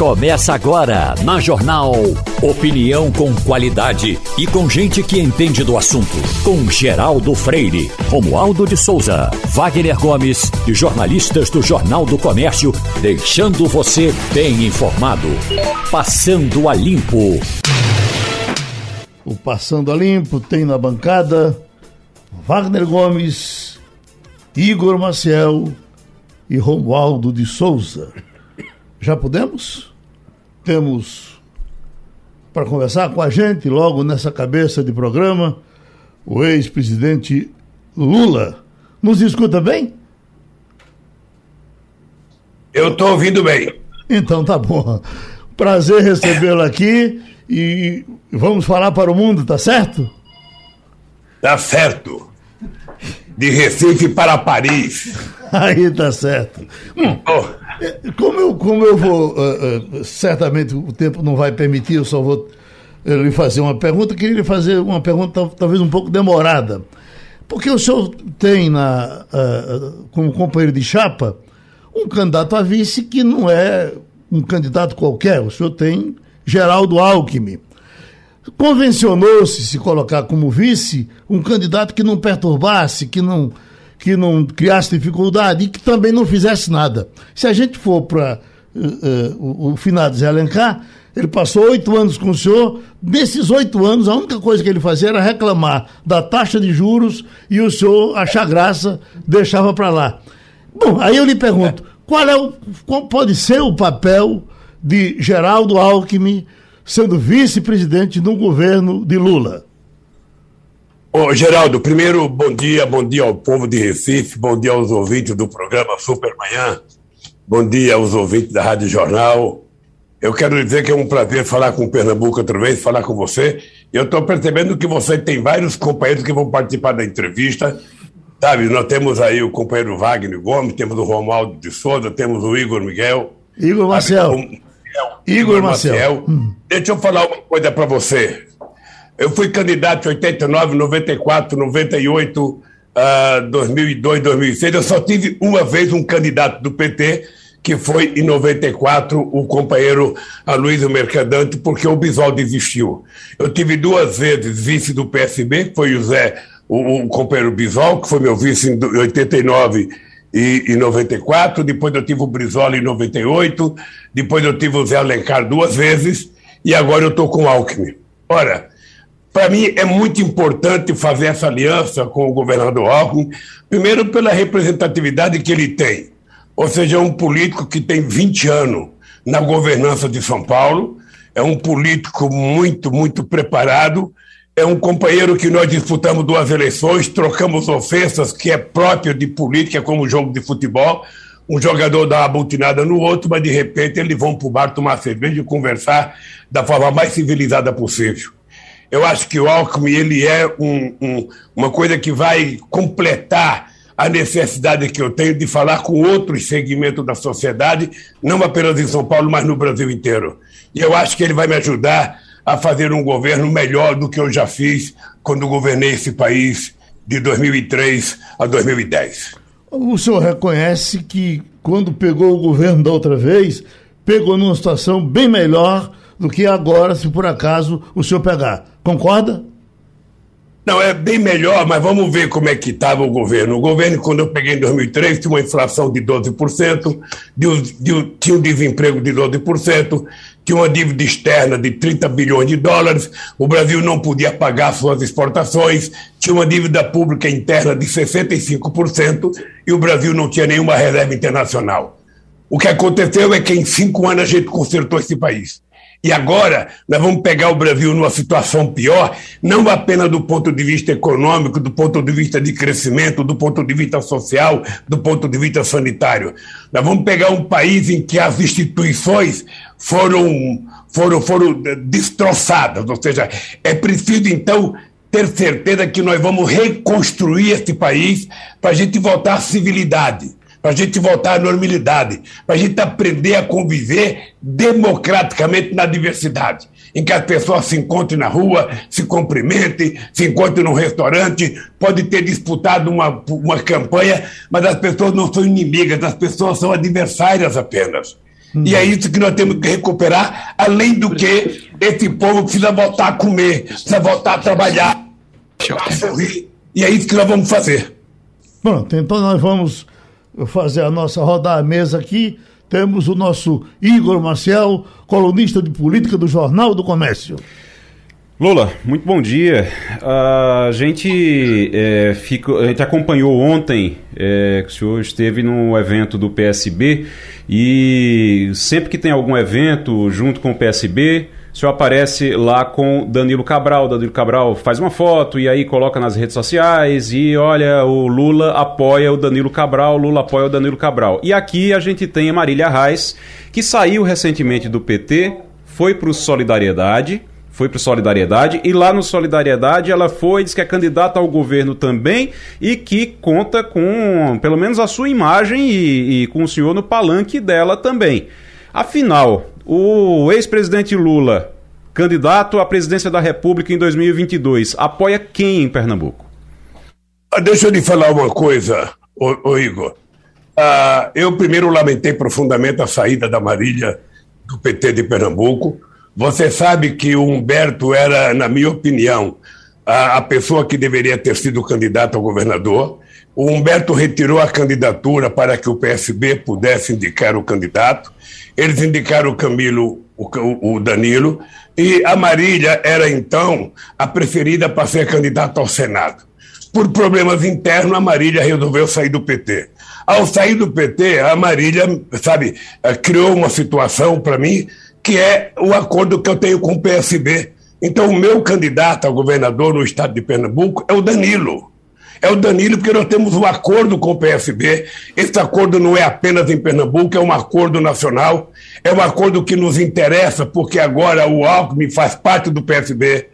Começa agora na Jornal. Opinião com qualidade e com gente que entende do assunto. Com Geraldo Freire, Romualdo de Souza, Wagner Gomes e jornalistas do Jornal do Comércio, deixando você bem informado. Passando a Limpo. O Passando a Limpo tem na bancada Wagner Gomes, Igor Maciel e Romualdo de Souza. Já podemos? Temos para conversar com a gente, logo nessa cabeça de programa, o ex-presidente Lula. Nos escuta bem? Eu estou ouvindo bem. Então tá bom. Prazer recebê-lo aqui e vamos falar para o mundo, tá certo? Tá certo. De Recife para Paris. Aí tá certo. Hum, oh. Como eu, como eu vou, uh, uh, certamente o tempo não vai permitir, eu só vou uh, lhe fazer uma pergunta. Queria lhe fazer uma pergunta talvez um pouco demorada. Porque o senhor tem na, como companheiro de chapa um candidato a vice que não é um candidato qualquer. O senhor tem Geraldo Alckmin. Convencionou-se se colocar como vice um candidato que não perturbasse, que não que não criasse dificuldade e que também não fizesse nada. Se a gente for para uh, uh, o, o finado Zé Alencar, ele passou oito anos com o senhor. Nesses oito anos, a única coisa que ele fazia era reclamar da taxa de juros e o senhor achar graça, deixava para lá. Bom, aí eu lhe pergunto, qual, é o, qual pode ser o papel de Geraldo Alckmin sendo vice-presidente no governo de Lula? Ô, Geraldo, primeiro, bom dia, bom dia ao povo de Recife, bom dia aos ouvintes do programa Supermanhã, bom dia aos ouvintes da Rádio Jornal. Eu quero dizer que é um prazer falar com o Pernambuco outra vez, falar com você. Eu estou percebendo que você tem vários companheiros que vão participar da entrevista. Sabe, nós temos aí o companheiro Wagner Gomes, temos o Romualdo de Souza, temos o Igor Miguel. Igor Marcel. Igor, Igor Marcel. Hum. Deixa eu falar uma coisa para você. Eu fui candidato em 89, 94, 98, uh, 2002, 2006. Eu só tive uma vez um candidato do PT, que foi em 94 o companheiro Aloysio Mercadante, porque o Bisol desistiu. Eu tive duas vezes vice do PSB, que foi o Zé, o, o companheiro Bisol, que foi meu vice em 89 e, e 94. Depois eu tive o Brizola em 98. Depois eu tive o Zé Alencar duas vezes. E agora eu estou com o Alckmin. Ora, para mim é muito importante fazer essa aliança com o governador Alckmin, primeiro pela representatividade que ele tem, ou seja, é um político que tem 20 anos na governança de São Paulo, é um político muito, muito preparado, é um companheiro que nós disputamos duas eleições, trocamos ofensas, que é próprio de política, como jogo de futebol. Um jogador dá uma butinada no outro, mas de repente eles vão para o bar tomar cerveja e conversar da forma mais civilizada possível. Eu acho que o Alckmin ele é um, um, uma coisa que vai completar a necessidade que eu tenho de falar com outros segmentos da sociedade, não apenas em São Paulo, mas no Brasil inteiro. E eu acho que ele vai me ajudar a fazer um governo melhor do que eu já fiz quando governei esse país de 2003 a 2010. O senhor reconhece que quando pegou o governo da outra vez, pegou numa situação bem melhor do que agora, se por acaso o senhor pegar. Concorda? Não, é bem melhor, mas vamos ver como é que estava o governo. O governo, quando eu peguei em 2003, tinha uma inflação de 12%, de, de, tinha um desemprego de 12%, tinha uma dívida externa de 30 bilhões de dólares, o Brasil não podia pagar suas exportações, tinha uma dívida pública interna de 65% e o Brasil não tinha nenhuma reserva internacional. O que aconteceu é que em cinco anos a gente consertou esse país. E agora nós vamos pegar o Brasil numa situação pior, não apenas do ponto de vista econômico, do ponto de vista de crescimento, do ponto de vista social, do ponto de vista sanitário. Nós vamos pegar um país em que as instituições foram, foram, foram destroçadas, ou seja, é preciso então ter certeza que nós vamos reconstruir este país para a gente voltar à civilidade para a gente voltar à normalidade, para a gente aprender a conviver democraticamente na diversidade, em que as pessoas se encontrem na rua, se cumprimentem, se encontrem num restaurante, pode ter disputado uma, uma campanha, mas as pessoas não são inimigas, as pessoas são adversárias apenas. Hum. E é isso que nós temos que recuperar, além do que esse povo precisa voltar a comer, precisa voltar a trabalhar, a sorrir. E é isso que nós vamos fazer. Pronto, então nós vamos fazer a nossa rodar a mesa aqui. Temos o nosso Igor Marcel, colunista de política do Jornal do Comércio. Lula, muito bom dia. A, gente, é, fica, a gente acompanhou ontem é, que o senhor esteve no evento do PSB e sempre que tem algum evento junto com o PSB, o senhor aparece lá com Danilo Cabral. Danilo Cabral faz uma foto e aí coloca nas redes sociais e olha, o Lula apoia o Danilo Cabral, Lula apoia o Danilo Cabral. E aqui a gente tem a Marília Reis, que saiu recentemente do PT, foi para o Solidariedade foi para Solidariedade e lá no Solidariedade ela foi, diz que é candidata ao governo também e que conta com pelo menos a sua imagem e, e com o senhor no palanque dela também. Afinal, o ex-presidente Lula, candidato à presidência da República em 2022, apoia quem em Pernambuco? Ah, deixa eu lhe falar uma coisa, ô, ô Igor. Ah, eu primeiro lamentei profundamente a saída da Marília do PT de Pernambuco você sabe que o Humberto era, na minha opinião, a, a pessoa que deveria ter sido candidato a governador. O Humberto retirou a candidatura para que o PSB pudesse indicar o candidato. Eles indicaram o Camilo, o, o Danilo, e a Marília era então a preferida para ser candidata ao Senado. Por problemas internos, a Marília resolveu sair do PT. Ao sair do PT, a Marília, sabe, eh, criou uma situação para mim que é o acordo que eu tenho com o PSB. Então, o meu candidato a governador no estado de Pernambuco é o Danilo. É o Danilo, porque nós temos um acordo com o PSB. Esse acordo não é apenas em Pernambuco, é um acordo nacional. É um acordo que nos interessa, porque agora o Alckmin faz parte do PSB.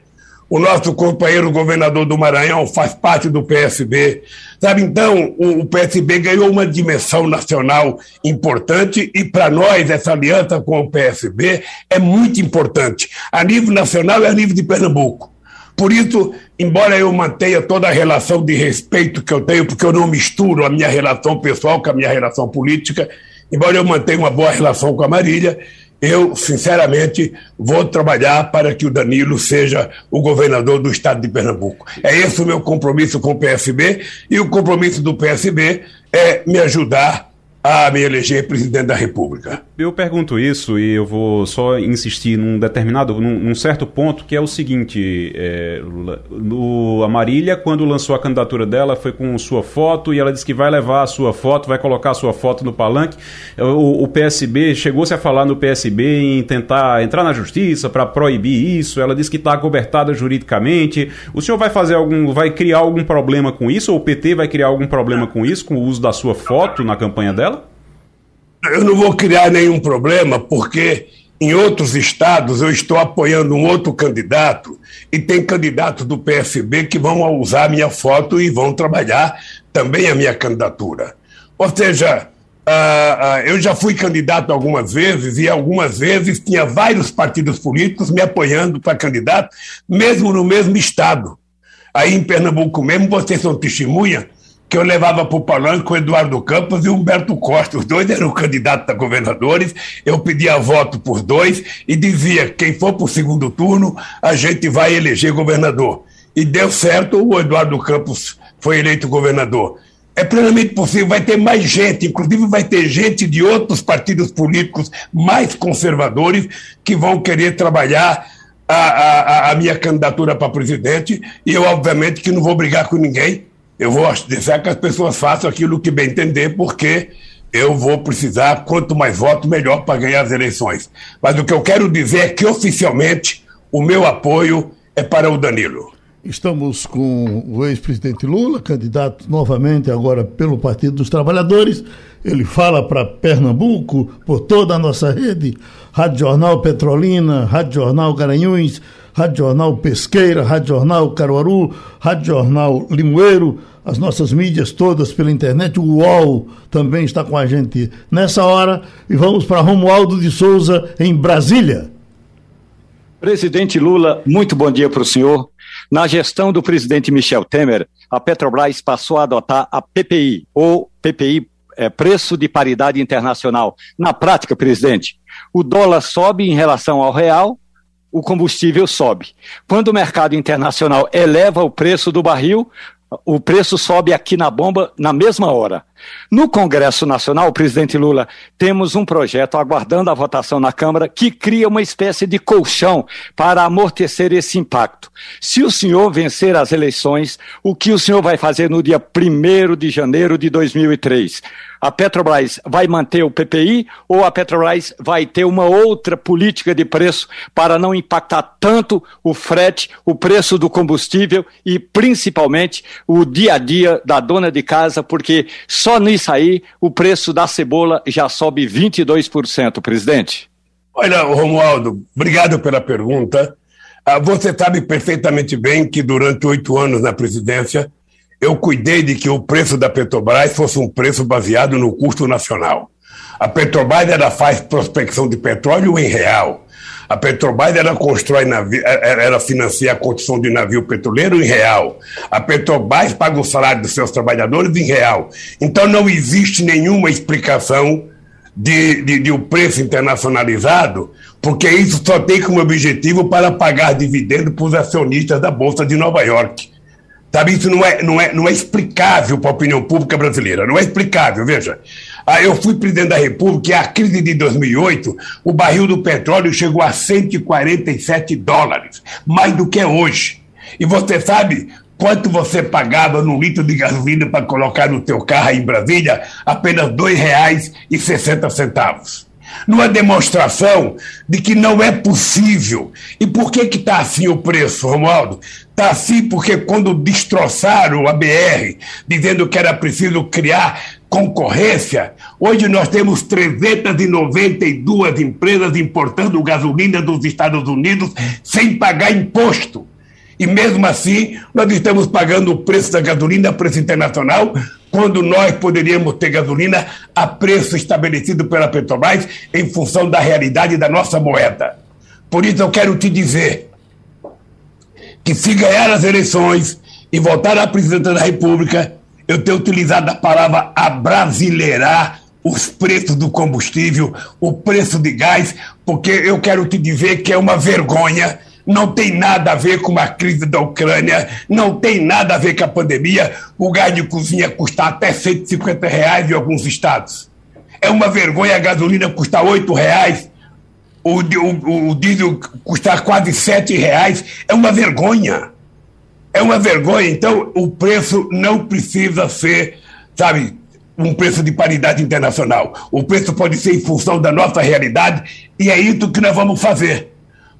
O nosso companheiro governador do Maranhão faz parte do PSB. Sabe, então, o, PSB ganhou uma dimensão nacional importante e, para nós, essa aliança com o PSB é muito importante, a nível nacional e a nível de Pernambuco. Por isso, embora eu mantenha toda a relação de respeito que eu tenho, porque eu não misturo a minha relação pessoal com a minha relação política, embora eu mantenha uma boa relação com a Marília, eu, sinceramente, vou trabalhar para que o Danilo seja o governador do estado de Pernambuco. É esse o meu compromisso com o PSB e o compromisso do PSB é me ajudar a me eleger presidente da República. Eu pergunto isso e eu vou só insistir num determinado, num, num certo ponto, que é o seguinte, é, no, a Marília, quando lançou a candidatura dela, foi com sua foto e ela disse que vai levar a sua foto, vai colocar a sua foto no palanque. O, o PSB, chegou-se a falar no PSB em tentar entrar na justiça para proibir isso, ela disse que está cobertada juridicamente. O senhor vai fazer algum, vai criar algum problema com isso, ou o PT vai criar algum problema com isso, com o uso da sua foto na campanha dela? Eu não vou criar nenhum problema, porque em outros estados eu estou apoiando um outro candidato e tem candidatos do PSB que vão usar minha foto e vão trabalhar também a minha candidatura. Ou seja, uh, uh, eu já fui candidato algumas vezes e algumas vezes tinha vários partidos políticos me apoiando para candidato, mesmo no mesmo estado. Aí em Pernambuco mesmo, vocês são testemunha, que eu levava para o palanque o Eduardo Campos e o Humberto Costa. Os dois eram candidatos a governadores. Eu pedia voto por dois e dizia: quem for para o segundo turno, a gente vai eleger governador. E deu certo, o Eduardo Campos foi eleito governador. É plenamente possível, vai ter mais gente, inclusive vai ter gente de outros partidos políticos mais conservadores que vão querer trabalhar a, a, a minha candidatura para presidente. E eu, obviamente, que não vou brigar com ninguém eu vou deixar que as pessoas façam aquilo que bem entender, porque eu vou precisar, quanto mais votos, melhor para ganhar as eleições. Mas o que eu quero dizer é que, oficialmente, o meu apoio é para o Danilo. Estamos com o ex-presidente Lula, candidato novamente agora pelo Partido dos Trabalhadores. Ele fala para Pernambuco, por toda a nossa rede, Rádio Jornal Petrolina, Rádio Jornal Garanhuns, Rádio Jornal Pesqueira, Rádio Jornal Caruaru, Rádio Jornal Limoeiro, as nossas mídias todas pela internet, o UOL também está com a gente nessa hora. E vamos para Romualdo de Souza, em Brasília. Presidente Lula, muito bom dia para o senhor. Na gestão do presidente Michel Temer, a Petrobras passou a adotar a PPI, ou PPI é, preço de paridade internacional. Na prática, presidente, o dólar sobe em relação ao real, o combustível sobe. Quando o mercado internacional eleva o preço do barril, o preço sobe aqui na bomba na mesma hora. No Congresso Nacional, presidente Lula, temos um projeto aguardando a votação na Câmara que cria uma espécie de colchão para amortecer esse impacto. Se o senhor vencer as eleições, o que o senhor vai fazer no dia 1 de janeiro de 2003? A Petrobras vai manter o PPI ou a Petrobras vai ter uma outra política de preço para não impactar tanto o frete, o preço do combustível e principalmente o dia a dia da dona de casa, porque só nisso aí o preço da cebola já sobe 22%, presidente. Olha, Romualdo, obrigado pela pergunta. Ah, você sabe perfeitamente bem que durante oito anos na presidência eu cuidei de que o preço da Petrobras fosse um preço baseado no custo nacional. A Petrobras ela faz prospecção de petróleo em real. A Petrobras ela constrói navio, é, é, ela financia a construção de navio petroleiro em real. A Petrobras paga o salário dos seus trabalhadores em real. Então não existe nenhuma explicação de, de, de o preço internacionalizado, porque isso só tem como objetivo para pagar dividendos para os acionistas da Bolsa de Nova York. Sabe, isso não é, não é, não é explicável para a opinião pública brasileira. Não é explicável, veja. Ah, eu fui presidente da República e a crise de 2008, o barril do petróleo chegou a 147 dólares, mais do que é hoje. E você sabe quanto você pagava no litro de gasolina para colocar no teu carro em Brasília? Apenas R$ 2,60 numa demonstração de que não é possível. E por que que está assim o preço, Romualdo? Está assim porque quando destroçaram a BR, dizendo que era preciso criar concorrência, hoje nós temos 392 empresas importando gasolina dos Estados Unidos sem pagar imposto. E mesmo assim, nós estamos pagando o preço da gasolina a preço internacional, quando nós poderíamos ter gasolina a preço estabelecido pela Petrobras em função da realidade da nossa moeda. Por isso eu quero te dizer que se ganhar as eleições e voltar à presidência da República, eu tenho utilizado a palavra abrasileirar os preços do combustível, o preço de gás, porque eu quero te dizer que é uma vergonha não tem nada a ver com a crise da Ucrânia, não tem nada a ver com a pandemia. O gás de cozinha custar até 150 reais em alguns estados. É uma vergonha a gasolina custar 8 reais, o, o, o diesel custar quase 7 reais. É uma vergonha. É uma vergonha. Então, o preço não precisa ser, sabe, um preço de paridade internacional. O preço pode ser em função da nossa realidade e é isso que nós vamos fazer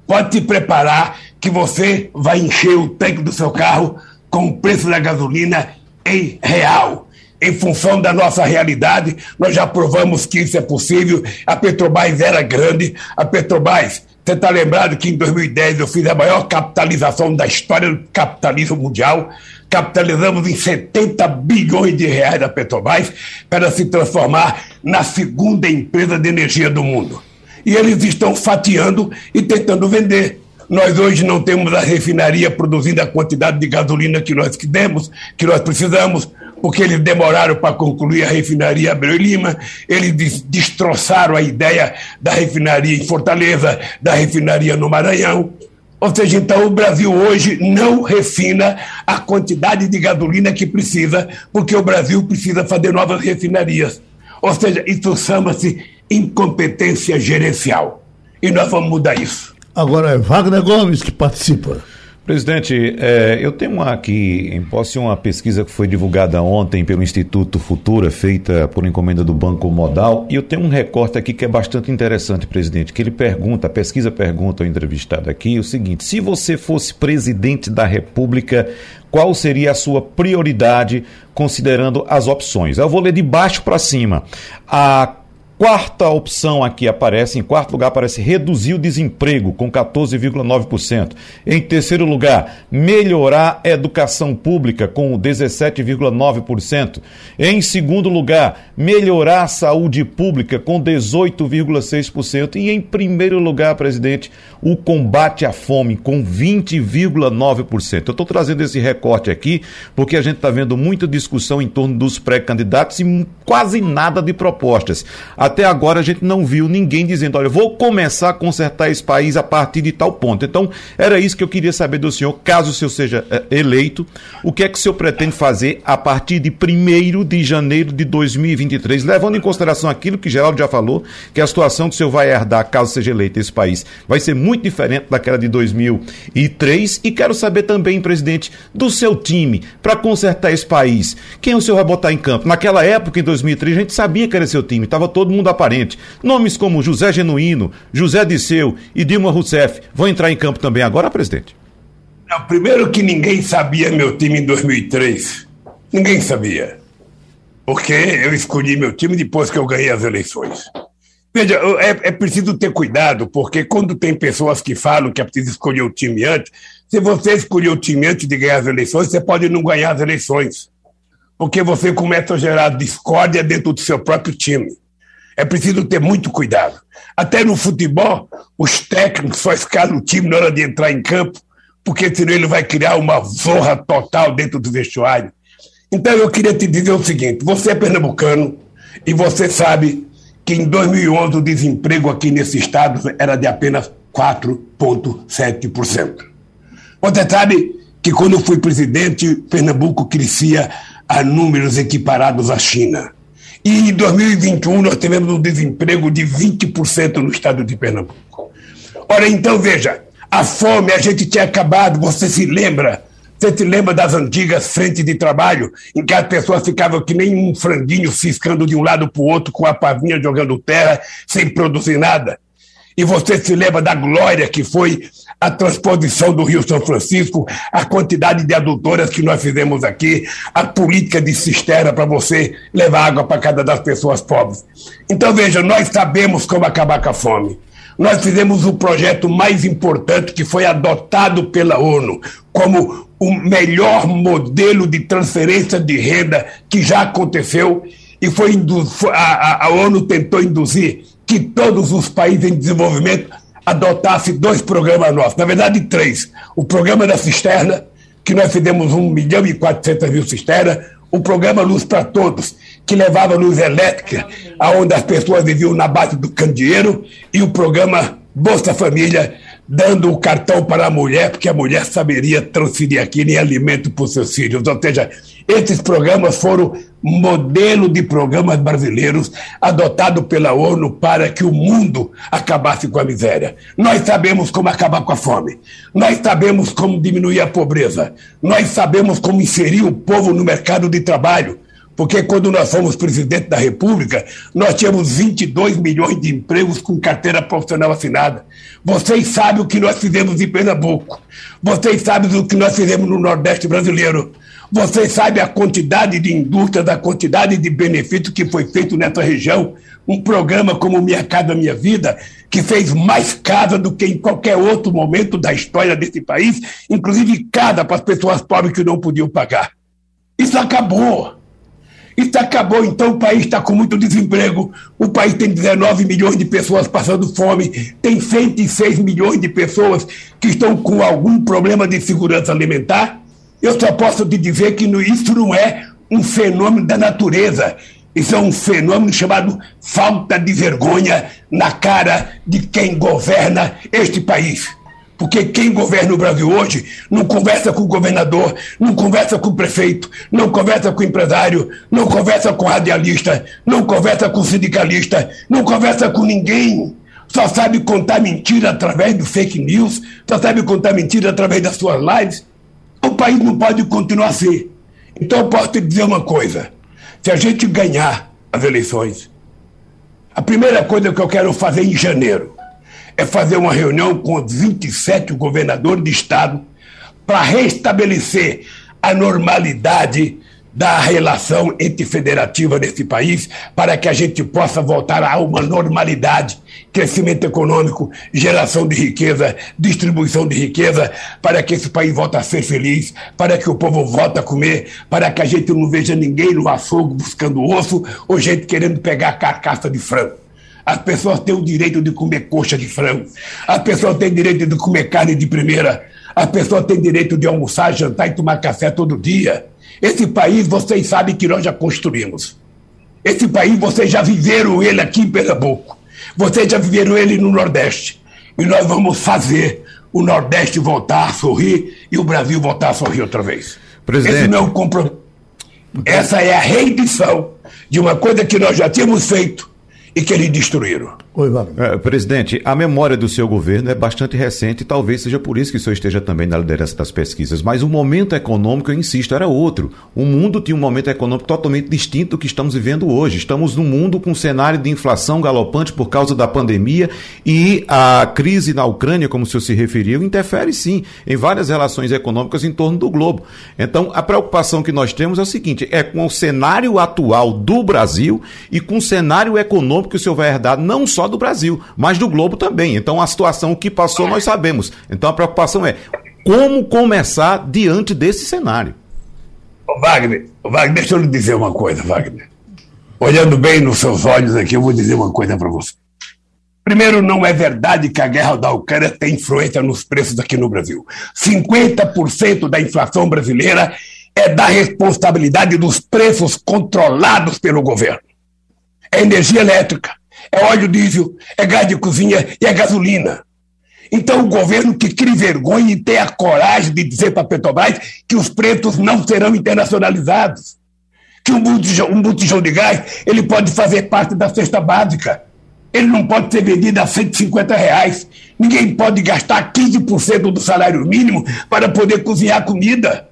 pode te preparar que você vai encher o tanque do seu carro com o preço da gasolina em real. Em função da nossa realidade, nós já provamos que isso é possível. A Petrobras era grande. A Petrobras, você está lembrado que em 2010 eu fiz a maior capitalização da história do capitalismo mundial. Capitalizamos em 70 bilhões de reais da Petrobras para se transformar na segunda empresa de energia do mundo e eles estão fatiando e tentando vender. Nós hoje não temos a refinaria produzindo a quantidade de gasolina que nós queremos, que nós precisamos, porque eles demoraram para concluir a refinaria Abreu e Lima, eles destroçaram a ideia da refinaria em Fortaleza, da refinaria no Maranhão. Ou seja, então o Brasil hoje não refina a quantidade de gasolina que precisa, porque o Brasil precisa fazer novas refinarias. Ou seja, isso chama-se incompetência gerencial. E nós vamos mudar isso. Agora é Wagner Gomes que participa. Presidente, é, eu tenho aqui em posse uma pesquisa que foi divulgada ontem pelo Instituto Futura, feita por encomenda do Banco Modal, e eu tenho um recorte aqui que é bastante interessante, presidente, que ele pergunta, a pesquisa pergunta ao entrevistado aqui o seguinte: se você fosse presidente da República, qual seria a sua prioridade considerando as opções? Eu vou ler de baixo para cima. A Quarta opção aqui aparece, em quarto lugar aparece reduzir o desemprego com 14,9%. Em terceiro lugar, melhorar a educação pública com 17,9%. Em segundo lugar, melhorar a saúde pública com 18,6%. E em primeiro lugar, presidente, o combate à fome com 20,9%. Eu estou trazendo esse recorte aqui porque a gente está vendo muita discussão em torno dos pré-candidatos e quase nada de propostas. Até agora a gente não viu ninguém dizendo, olha, vou começar a consertar esse país a partir de tal ponto. Então, era isso que eu queria saber do senhor, caso o senhor seja é, eleito, o que é que o senhor pretende fazer a partir de 1 de janeiro de 2023, levando em consideração aquilo que Geraldo já falou, que a situação que o senhor vai herdar, caso seja eleito esse país, vai ser muito diferente daquela de 2003. E quero saber também, presidente, do seu time para consertar esse país. Quem o senhor vai botar em campo? Naquela época, em 2003, a gente sabia que era seu time, estava todo mundo aparente. Nomes como José Genuíno, José Disseu e Dilma Rousseff vão entrar em campo também agora, presidente? Não, primeiro que ninguém sabia meu time em 2003. Ninguém sabia. Porque eu escolhi meu time depois que eu ganhei as eleições. Veja, é, é, preciso ter cuidado, porque quando tem pessoas que falam que é preciso escolher o time antes, se você escolher o time antes de ganhar as eleições, você pode não ganhar as eleições. Porque você começa a gerar discórdia dentro do seu próprio time. É preciso ter muito cuidado. Até no futebol, os técnicos só escalam o time na hora de entrar em campo, porque senão ele vai criar uma zorra total dentro do vestuário. Então eu queria te dizer o seguinte: você é pernambucano e você sabe que em 2011 o desemprego aqui nesse estado era de apenas 4,7%. Você sabe que quando eu fui presidente, Pernambuco crescia a números equiparados à China. E em 2021 nós tivemos um desemprego de 20% no estado de Pernambuco. Ora, então veja, a fome a gente tinha acabado, você se lembra? Você se lembra das antigas frentes de trabalho, em que as pessoas ficavam que nem um franguinho ciscando de um lado para o outro, com a pavinha jogando terra, sem produzir nada? E você se lembra da glória que foi a transposição do Rio São Francisco, a quantidade de adutoras que nós fizemos aqui, a política de cisterna para você levar água para cada das pessoas pobres. Então, veja, nós sabemos como acabar com a fome. Nós fizemos o projeto mais importante que foi adotado pela ONU como o melhor modelo de transferência de renda que já aconteceu e foi a, a ONU tentou induzir que todos os países em desenvolvimento adotassem dois programas nossos, na verdade três. O programa da cisterna, que nós fizemos 1 milhão e 400 mil cisternas, o programa Luz para Todos, que levava luz elétrica aonde as pessoas viviam na base do candeeiro, e o programa Bolsa Família, dando o cartão para a mulher, porque a mulher saberia transferir aquilo em alimento para os seus filhos. Ou seja, esses programas foram modelo de programas brasileiros adotado pela ONU para que o mundo acabasse com a miséria. Nós sabemos como acabar com a fome. Nós sabemos como diminuir a pobreza. Nós sabemos como inserir o povo no mercado de trabalho. Porque quando nós fomos presidente da República, nós tínhamos 22 milhões de empregos com carteira profissional assinada. Vocês sabem o que nós fizemos em Pernambuco. Vocês sabem o que nós fizemos no Nordeste brasileiro. Vocês sabem a quantidade de indústrias, a quantidade de benefícios que foi feito nessa região. Um programa como Minha Casa Minha Vida, que fez mais casa do que em qualquer outro momento da história desse país, inclusive casa para as pessoas pobres que não podiam pagar. Isso acabou. Isso acabou, então o país está com muito desemprego, o país tem 19 milhões de pessoas passando fome, tem 106 milhões de pessoas que estão com algum problema de segurança alimentar. Eu só posso te dizer que isso não é um fenômeno da natureza, isso é um fenômeno chamado falta de vergonha na cara de quem governa este país. Porque quem governa o Brasil hoje não conversa com o governador, não conversa com o prefeito, não conversa com o empresário, não conversa com o radialista, não conversa com o sindicalista, não conversa com ninguém. Só sabe contar mentira através do fake news, só sabe contar mentira através das suas lives. O país não pode continuar assim. Então eu posso te dizer uma coisa: se a gente ganhar as eleições, a primeira coisa que eu quero fazer em janeiro é fazer uma reunião com os 27 governadores de estado para restabelecer a normalidade da relação entre federativa nesse país para que a gente possa voltar a uma normalidade, crescimento econômico, geração de riqueza, distribuição de riqueza, para que esse país volte a ser feliz, para que o povo volte a comer, para que a gente não veja ninguém no açougue buscando osso ou gente querendo pegar carcaça de frango. As pessoas têm o direito de comer coxa de frango. As pessoas têm o direito de comer carne de primeira. As pessoas têm direito de almoçar, jantar e tomar café todo dia. Esse país vocês sabem que nós já construímos. Esse país vocês já viveram ele aqui em Pernambuco. Vocês já viveram ele no Nordeste. E nós vamos fazer o Nordeste voltar a sorrir e o Brasil voltar a sorrir outra vez. Presidente. Esse não é o compromisso. Essa é a reedição de uma coisa que nós já tínhamos feito e que eles destruíram. Oi, é, presidente, a memória do seu governo é bastante recente e talvez seja por isso que o senhor esteja também na liderança das pesquisas. Mas o momento econômico, eu insisto, era outro. O mundo tinha um momento econômico totalmente distinto do que estamos vivendo hoje. Estamos num mundo com um cenário de inflação galopante por causa da pandemia e a crise na Ucrânia, como o senhor se referiu, interfere sim em várias relações econômicas em torno do globo. Então, a preocupação que nós temos é o seguinte: é com o cenário atual do Brasil e com o cenário econômico que o senhor vai herdar não só do Brasil, mas do globo também. Então a situação que passou nós sabemos. Então a preocupação é como começar diante desse cenário. Ô Wagner, Wagner, deixa eu lhe dizer uma coisa, Wagner. Olhando bem nos seus olhos aqui, eu vou dizer uma coisa para você. Primeiro, não é verdade que a guerra da Ucrânia tem influência nos preços aqui no Brasil. 50% da inflação brasileira é da responsabilidade dos preços controlados pelo governo. É energia elétrica, é óleo diesel, é gás de cozinha e é gasolina. Então, o governo que cria vergonha e tem a coragem de dizer para a Petrobras que os pretos não serão internacionalizados. Que um botijão, um botijão de gás ele pode fazer parte da cesta básica. Ele não pode ser vendido a 150 reais. Ninguém pode gastar 15% do salário mínimo para poder cozinhar comida.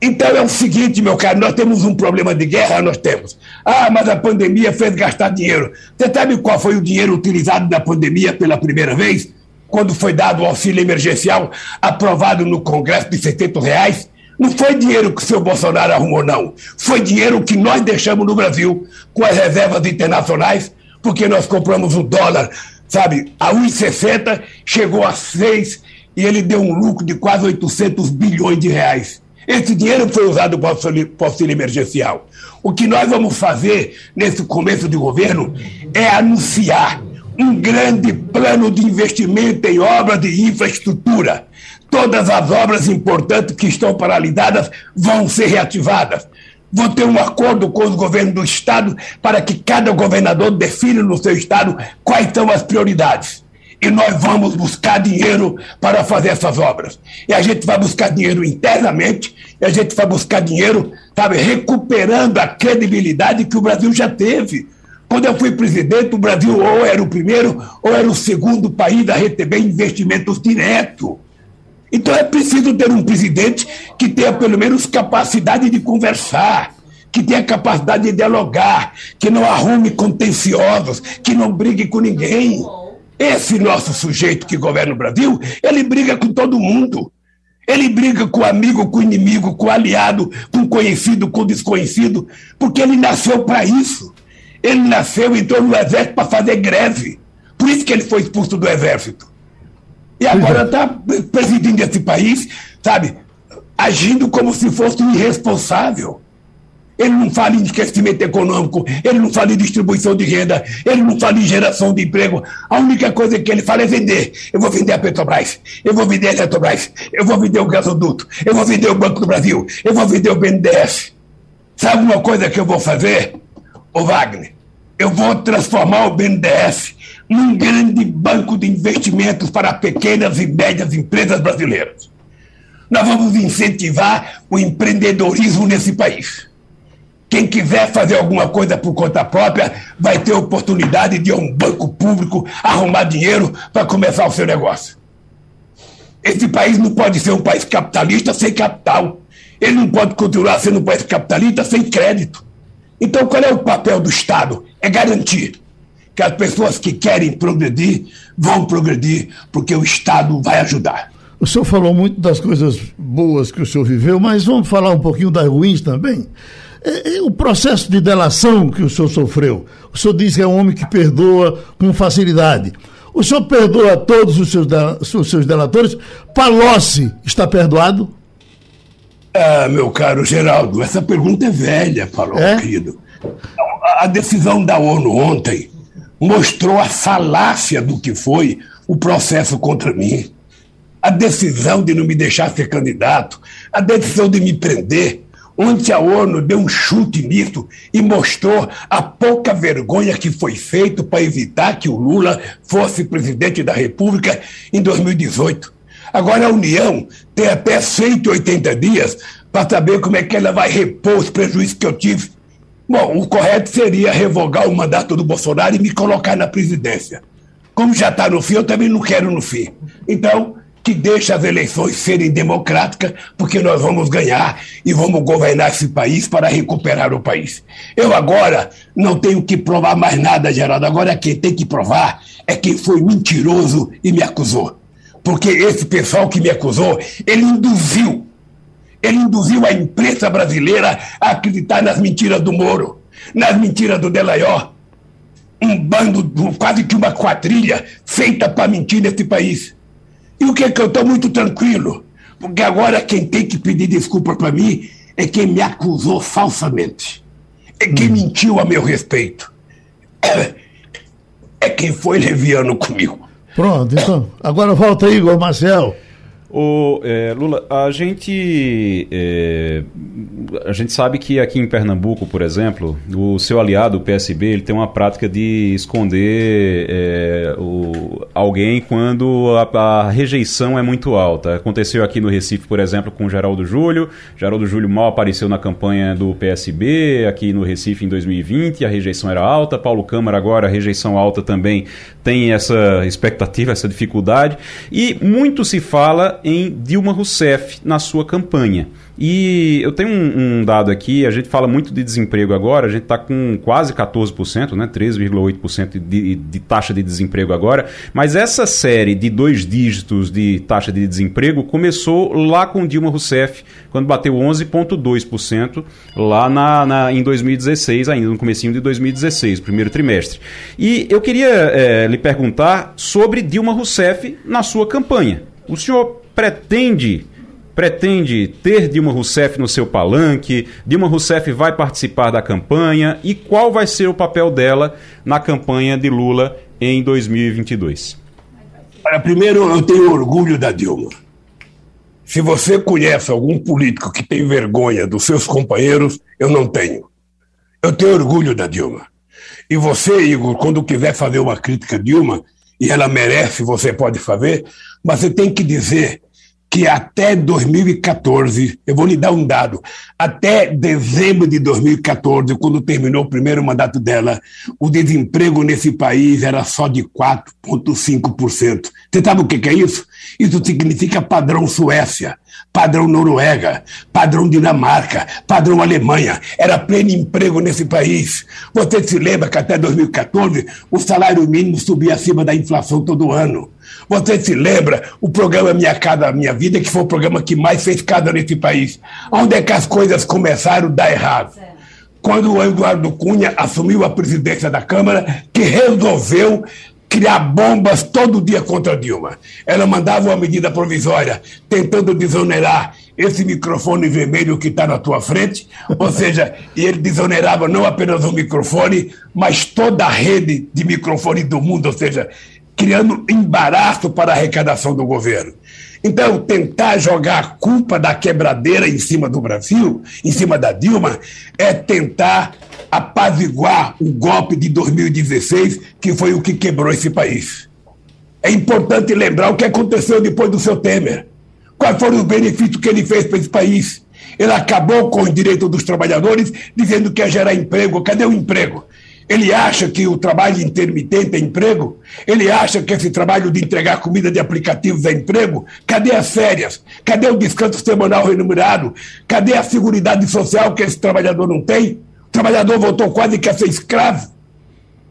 Então é o seguinte, meu caro, nós temos um problema de guerra, nós temos. Ah, mas a pandemia fez gastar dinheiro. Você sabe qual foi o dinheiro utilizado na pandemia pela primeira vez? Quando foi dado o auxílio emergencial aprovado no Congresso de 70 reais? Não foi dinheiro que o senhor Bolsonaro arrumou, não. Foi dinheiro que nós deixamos no Brasil com as reservas internacionais, porque nós compramos o dólar, sabe, a 1,60, chegou a 6 e ele deu um lucro de quase 800 bilhões de reais. Esse dinheiro foi usado para o auxílio emergencial. O que nós vamos fazer nesse começo de governo é anunciar um grande plano de investimento em obras de infraestrutura. Todas as obras importantes que estão paralisadas vão ser reativadas. Vou ter um acordo com os governos do Estado para que cada governador defina no seu Estado quais são as prioridades e nós vamos buscar dinheiro para fazer essas obras. E a gente vai buscar dinheiro internamente, e a gente vai buscar dinheiro, sabe, recuperando a credibilidade que o Brasil já teve. Quando eu fui presidente, o Brasil ou era o primeiro ou era o segundo país a receber investimentos diretos. Então é preciso ter um presidente que tenha pelo menos capacidade de conversar, que tenha capacidade de dialogar, que não arrume contenciosos, que não brigue com ninguém. Esse nosso sujeito que governa o Brasil, ele briga com todo mundo. Ele briga com o amigo, com o inimigo, com o aliado, com o conhecido, com o desconhecido, porque ele nasceu para isso. Ele nasceu e entrou no exército para fazer greve. Por isso que ele foi expulso do exército. E agora está presidindo esse país, sabe, agindo como se fosse um irresponsável. Ele não fala em crescimento econômico, ele não fala em distribuição de renda, ele não fala em geração de emprego. A única coisa que ele fala é vender. Eu vou vender a Petrobras, eu vou vender a Eletrobras, eu vou vender o gasoduto, eu vou vender o Banco do Brasil, eu vou vender o BNDES. Sabe uma coisa que eu vou fazer, ô Wagner? Eu vou transformar o BNDES num grande banco de investimentos para pequenas e médias empresas brasileiras. Nós vamos incentivar o empreendedorismo nesse país. Quem quiser fazer alguma coisa por conta própria vai ter oportunidade de um banco público arrumar dinheiro para começar o seu negócio. Esse país não pode ser um país capitalista sem capital. Ele não pode continuar sendo um país capitalista sem crédito. Então, qual é o papel do Estado? É garantir que as pessoas que querem progredir vão progredir, porque o Estado vai ajudar. O senhor falou muito das coisas boas que o senhor viveu, mas vamos falar um pouquinho das ruins também. É, é o processo de delação que o senhor sofreu. O senhor diz que é um homem que perdoa com facilidade. O senhor perdoa todos os seus, os seus delatores? Palocci está perdoado? Ah, meu caro Geraldo, essa pergunta é velha, falou, é? querido. A decisão da ONU ontem mostrou a falácia do que foi o processo contra mim. A decisão de não me deixar ser candidato, a decisão de me prender, Ontem a ONU deu um chute nisso e mostrou a pouca vergonha que foi feito para evitar que o Lula fosse presidente da República em 2018. Agora a União tem até 180 dias para saber como é que ela vai repor os prejuízos que eu tive. Bom, o correto seria revogar o mandato do Bolsonaro e me colocar na presidência. Como já está no fim, eu também não quero no fim. Então, que deixe as eleições serem democráticas, porque nós vamos ganhar e vamos governar esse país para recuperar o país. Eu agora não tenho que provar mais nada, Geraldo. Agora quem tem que provar é quem foi mentiroso e me acusou. Porque esse pessoal que me acusou, ele induziu, ele induziu a imprensa brasileira a acreditar nas mentiras do Moro, nas mentiras do Delaió. Um bando, quase que uma quadrilha feita para mentir nesse país. E o que é que eu estou muito tranquilo? Porque agora quem tem que pedir desculpa para mim é quem me acusou falsamente. É quem hum. mentiu a meu respeito. É, é quem foi leviano comigo. Pronto, então. Agora volta aí, Igor Marcel. O, é, Lula, a gente, é, a gente sabe que aqui em Pernambuco, por exemplo, o seu aliado, o PSB, ele tem uma prática de esconder é, o, alguém quando a, a, rejeição é muito alta. Aconteceu aqui no Recife, por exemplo, com o Geraldo Júlio. Geraldo Júlio mal apareceu na campanha do PSB, aqui no Recife em 2020, a rejeição era alta. Paulo Câmara agora, a rejeição alta também tem essa expectativa, essa dificuldade. E muito se fala em Dilma Rousseff na sua campanha. E eu tenho um, um, dado aqui, a gente fala muito de desemprego agora, a gente está com quase 14%, né, 13,8% de, de taxa de desemprego agora, mas essa série de dois dígitos de taxa de desemprego começou lá com Dilma Rousseff, quando bateu 11,2% lá na, na, em 2016, ainda no comecinho de 2016, primeiro trimestre. E eu queria é, lhe perguntar sobre Dilma Rousseff na sua campanha. O senhor pretende pretende ter Dilma Rousseff no seu palanque? Dilma Rousseff vai participar da campanha? E qual vai ser o papel dela na campanha de Lula em 2022? Olha, primeiro eu tenho orgulho da Dilma. Se você conhece algum político que tem vergonha dos seus companheiros, eu não tenho. Eu tenho orgulho da Dilma. E você, Igor, quando quiser fazer uma crítica a Dilma, e ela merece, você pode fazer, mas você tem que dizer que até 2014, eu vou lhe dar um dado, até dezembro de 2014, quando terminou o primeiro mandato dela, o desemprego nesse país era só de 4,5%. Você sabe o que é isso? Isso significa padrão Suécia, padrão Noruega, padrão Dinamarca, padrão Alemanha. Era pleno emprego nesse país. Você se lembra que até 2014 o salário mínimo subia acima da inflação todo ano. Você se lembra o programa Minha Casa Minha Vida, que foi o programa que mais fez casa nesse país? Onde é que as coisas começaram a dar errado? Quando o Eduardo Cunha assumiu a presidência da Câmara, que resolveu criar bombas todo dia contra Dilma. Ela mandava uma medida provisória tentando desonerar esse microfone vermelho que está na tua frente, ou seja, e ele desonerava não apenas o microfone, mas toda a rede de microfone do mundo, ou seja, criando embaraço para a arrecadação do governo. Então, tentar jogar a culpa da quebradeira em cima do Brasil, em cima da Dilma, é tentar apaziguar o golpe de 2016, que foi o que quebrou esse país. É importante lembrar o que aconteceu depois do seu Temer. Quais foram os benefícios que ele fez para esse país? Ele acabou com os direitos dos trabalhadores, dizendo que ia gerar emprego. Cadê o emprego? Ele acha que o trabalho intermitente é emprego? Ele acha que esse trabalho de entregar comida de aplicativos é emprego? Cadê as férias? Cadê o descanso semanal remunerado? Cadê a segurança social que esse trabalhador não tem? O trabalhador voltou quase que a ser escravo.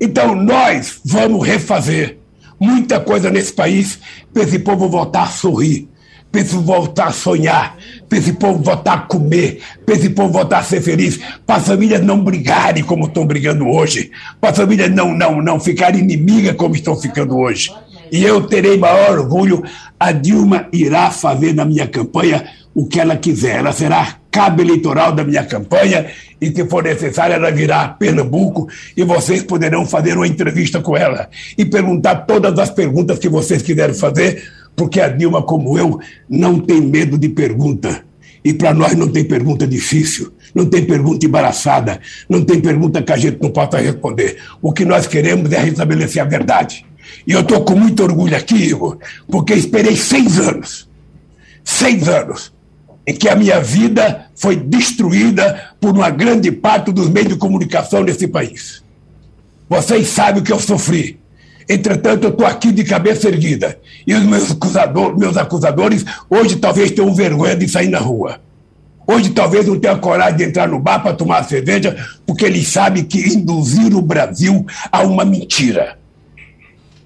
Então nós vamos refazer muita coisa nesse país para esse povo voltar a sorrir. para esse voltar a sonhar, para esse povo voltar a comer, para esse povo voltar a ser feliz, para as famílias não brigarem como estão brigando hoje, para as famílias não, não, não ficarem inimigas como estão ficando hoje. E eu terei maior orgulho, a Dilma irá fazer na minha campanha o que ela quiser. Ela será cabo eleitoral da minha campanha e, se for necessário, ela virá a Pernambuco e vocês poderão fazer uma entrevista com ela e perguntar todas as perguntas que vocês quiserem fazer, porque a Dilma, como eu, não tem medo de pergunta. E para nós não tem pergunta difícil, não tem pergunta embaraçada, não tem pergunta que a gente não possa responder. O que nós queremos é restabelecer a verdade. E eu estou com muito orgulho aqui, Igor, porque esperei seis anos. Seis anos em que a minha vida foi destruída por uma grande parte dos meios de comunicação nesse país. Vocês sabem o que eu sofri. Entretanto, eu estou aqui de cabeça erguida. E os meus, acusador, meus acusadores hoje talvez tenham vergonha de sair na rua. Hoje talvez não tenham coragem de entrar no bar para tomar cerveja, porque eles sabem que induziram o Brasil a uma mentira.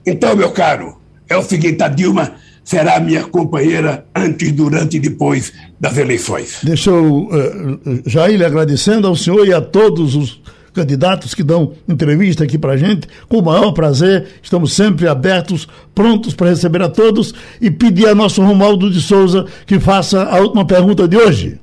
Então, meu caro, é o seguinte, a Dilma será minha companheira antes, durante e depois das eleições. Deixa eu uh, já ir agradecendo ao senhor e a todos os candidatos que dão entrevista aqui para gente, com o maior prazer, estamos sempre abertos, prontos para receber a todos e pedir a nosso Romualdo de Souza que faça a última pergunta de hoje.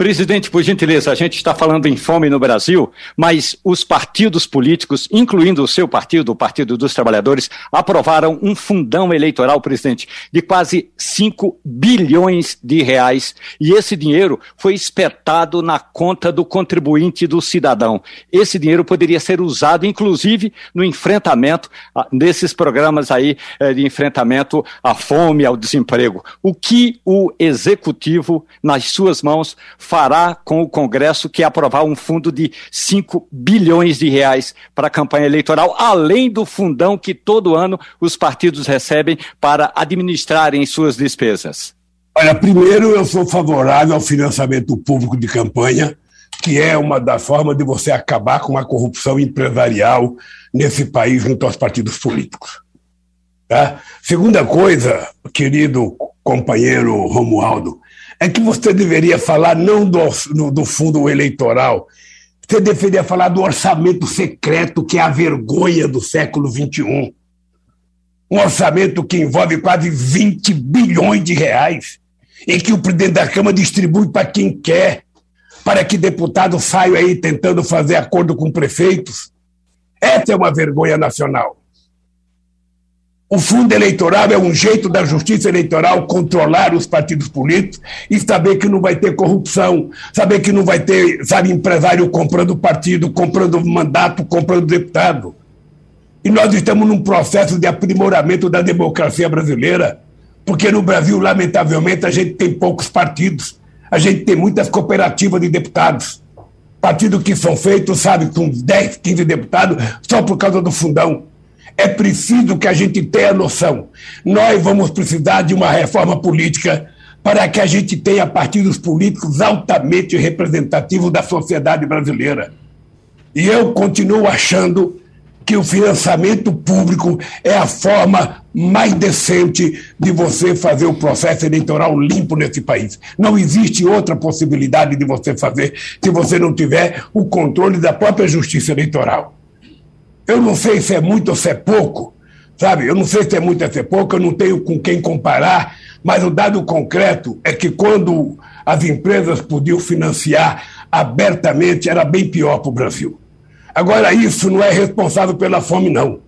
Presidente, por gentileza, a gente está falando em fome no Brasil, mas os partidos políticos, incluindo o seu partido, o Partido dos Trabalhadores, aprovaram um fundão eleitoral, presidente, de quase 5 bilhões de reais. E esse dinheiro foi espetado na conta do contribuinte do cidadão. Esse dinheiro poderia ser usado, inclusive, no enfrentamento desses programas aí eh, de enfrentamento à fome, ao desemprego. O que o executivo, nas suas mãos, fará com o Congresso, que é aprovar um fundo de 5 bilhões de reais para a campanha eleitoral, além do fundão que todo ano os partidos recebem para administrarem suas despesas? Olha, primeiro eu sou favorável ao financiamento público de campanha, que é uma das formas de você acabar com a corrupção empresarial nesse país junto aos partidos políticos. Tá? Segunda coisa, querido companheiro Romualdo, é que você deveria falar não do, do fundo eleitoral, você deveria falar do orçamento secreto, que é a vergonha do século XXI. Um orçamento que envolve quase 20 bilhões de reais, em que o presidente da Câmara distribui para quem quer, para que deputados saiam aí tentando fazer acordo com prefeitos. Essa é uma vergonha nacional. O fundo eleitoral é um jeito da justiça eleitoral controlar os partidos políticos e saber que não vai ter corrupção, saber que não vai ter, sabe, empresário comprando partido, comprando mandato, comprando deputado. E nós estamos num processo de aprimoramento da democracia brasileira, porque no Brasil, lamentavelmente, a gente tem poucos partidos, a gente tem muitas cooperativas de deputados. Partidos que são feitos, sabe, com 10, 15 deputados, só por causa do fundão é preciso que a gente tenha noção. Nós vamos precisar de uma reforma política para que a gente tenha partidos políticos altamente representativos da sociedade brasileira. E eu continuo achando que o financiamento público é a forma mais decente de você fazer o processo eleitoral limpo nesse país. Não existe outra possibilidade de você fazer se você não tiver o controle da própria justiça eleitoral. Eu não sei se é muito ou se é pouco, sabe? Eu não sei se é muito ou se é pouco, eu não tenho com quem comparar, mas o dado concreto é que quando as empresas podiam financiar abertamente, era bem pior para o Brasil. Agora, isso não é responsável pela fome, não.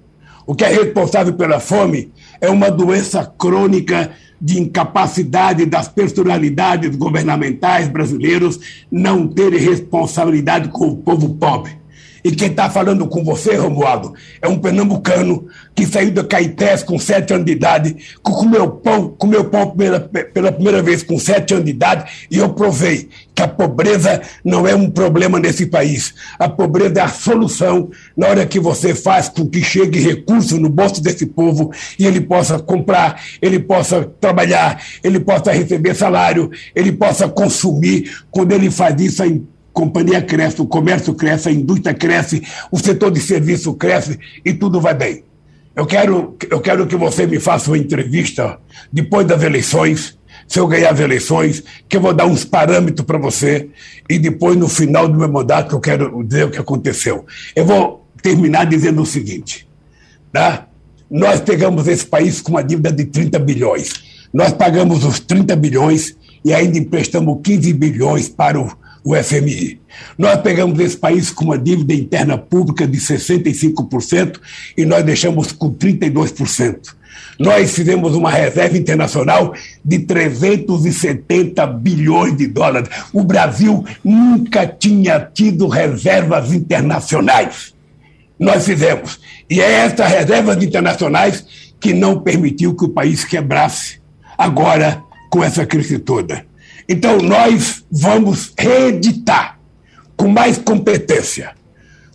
O que é responsável pela fome é uma doença crônica de incapacidade das personalidades governamentais brasileiros não terem responsabilidade com o povo pobre. E quem está falando com você, Romualdo, é um pernambucano que saiu da Caetés com sete anos de idade, comeu pão, comeu pão pela, pela primeira vez com sete anos de idade, e eu provei que a pobreza não é um problema nesse país. A pobreza é a solução na hora que você faz com que chegue recurso no bolso desse povo e ele possa comprar, ele possa trabalhar, ele possa receber salário, ele possa consumir. Quando ele faz isso, a companhia cresce, o comércio cresce, a indústria cresce, o setor de serviço cresce e tudo vai bem. eu quero, eu quero que você me faça uma entrevista depois das eleições, se eu ganhar as eleições, que eu vou dar uns parâmetros para você, e depois, no final do meu mandato, eu quero dizer o que aconteceu. Eu vou terminar dizendo o seguinte: tá? nós pegamos esse país com uma dívida de 30 bilhões. Nós pagamos os 30 bilhões e ainda emprestamos 15 bilhões para o o FMI. Nós pegamos esse país com uma dívida interna pública de 65% e nós deixamos com 32%. Nós fizemos uma reserva internacional de 370 bilhões de dólares. O Brasil nunca tinha tido reservas internacionais. Nós fizemos. E é essas reservas internacionais que não permitiu que o país quebrasse agora com essa crise toda. Então, nós vamos reeditar com mais competência,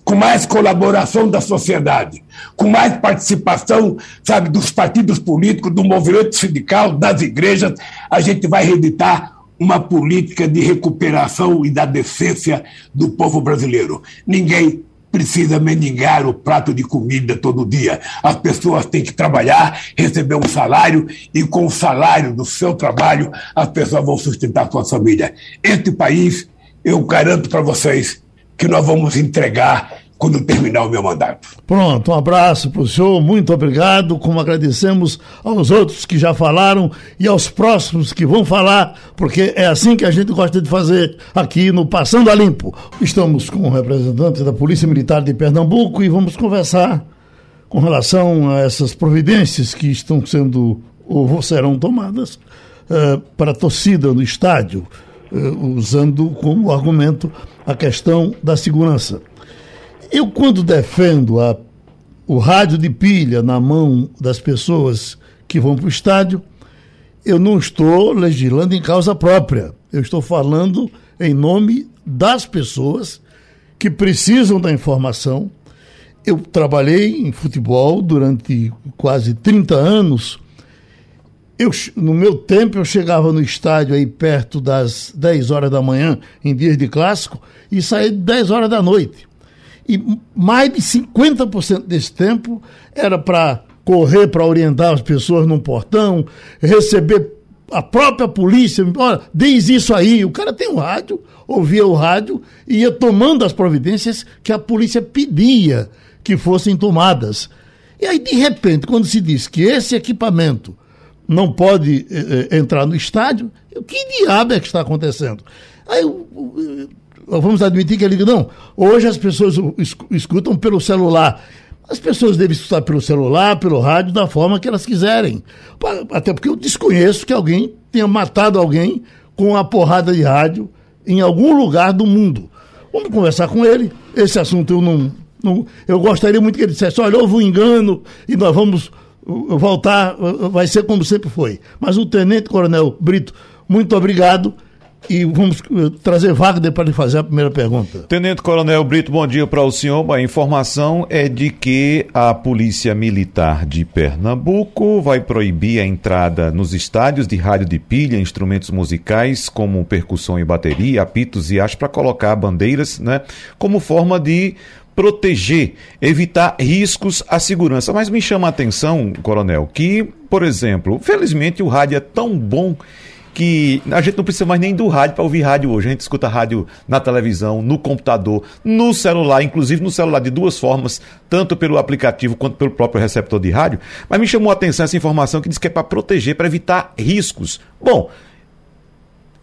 com mais colaboração da sociedade, com mais participação, sabe, dos partidos políticos, do movimento sindical, das igrejas, a gente vai reeditar uma política de recuperação e da decência do povo brasileiro. Ninguém precisa mendigar o prato de comida todo dia. As pessoas têm que trabalhar, receber um salário e com o salário do seu trabalho as pessoas vão sustentar sua família. Este país, eu garanto para vocês que nós vamos entregar quando terminar o meu mandato. Pronto, um abraço para o senhor, muito obrigado. Como agradecemos aos outros que já falaram e aos próximos que vão falar, porque é assim que a gente gosta de fazer aqui no Passando a Limpo. Estamos com o representante da Polícia Militar de Pernambuco e vamos conversar com relação a essas providências que estão sendo ou serão tomadas uh, para a torcida no estádio, uh, usando como argumento a questão da segurança. Eu, quando defendo a, o rádio de pilha na mão das pessoas que vão para o estádio, eu não estou legislando em causa própria. Eu estou falando em nome das pessoas que precisam da informação. Eu trabalhei em futebol durante quase 30 anos. Eu, no meu tempo, eu chegava no estádio aí perto das 10 horas da manhã, em dias de clássico, e saía de 10 horas da noite. E mais de 50% desse tempo era para correr para orientar as pessoas num portão, receber a própria polícia, olha, diz isso aí. O cara tem um rádio, ouvia o rádio e ia tomando as providências que a polícia pedia que fossem tomadas. E aí, de repente, quando se diz que esse equipamento não pode eh, eh entrar no estádio, o que diabo é que está acontecendo? Aí vamos admitir que ele diga, não, hoje as pessoas escutam pelo celular. As pessoas devem escutar pelo celular, pelo rádio, da forma que elas quiserem. Até porque eu desconheço que alguém tenha matado alguém com uma porrada de rádio em algum lugar do mundo. Vamos conversar com ele. Esse assunto eu não. não eu gostaria muito que ele dissesse: olha, houve um engano e nós vamos uh, voltar, uh, vai ser como sempre foi. Mas o Tenente Coronel Brito, muito obrigado e vamos eh, trazer Wagner para lhe fazer a primeira pergunta. Tenente Coronel Brito, bom dia para o senhor. A informação é de que a Polícia Militar de Pernambuco vai proibir a entrada nos estádios de rádio de pilha, instrumentos musicais como percussão e bateria, apitos e as para colocar bandeiras, né, como forma de proteger, evitar riscos à segurança. Mas me chama a atenção, coronel, que, por exemplo, felizmente o rádio é tão bom que a gente não precisa mais nem do rádio para ouvir rádio hoje. A gente escuta rádio na televisão, no computador, no celular, inclusive no celular de duas formas, tanto pelo aplicativo quanto pelo próprio receptor de rádio. Mas me chamou a atenção essa informação que diz que é para proteger, para evitar riscos. Bom,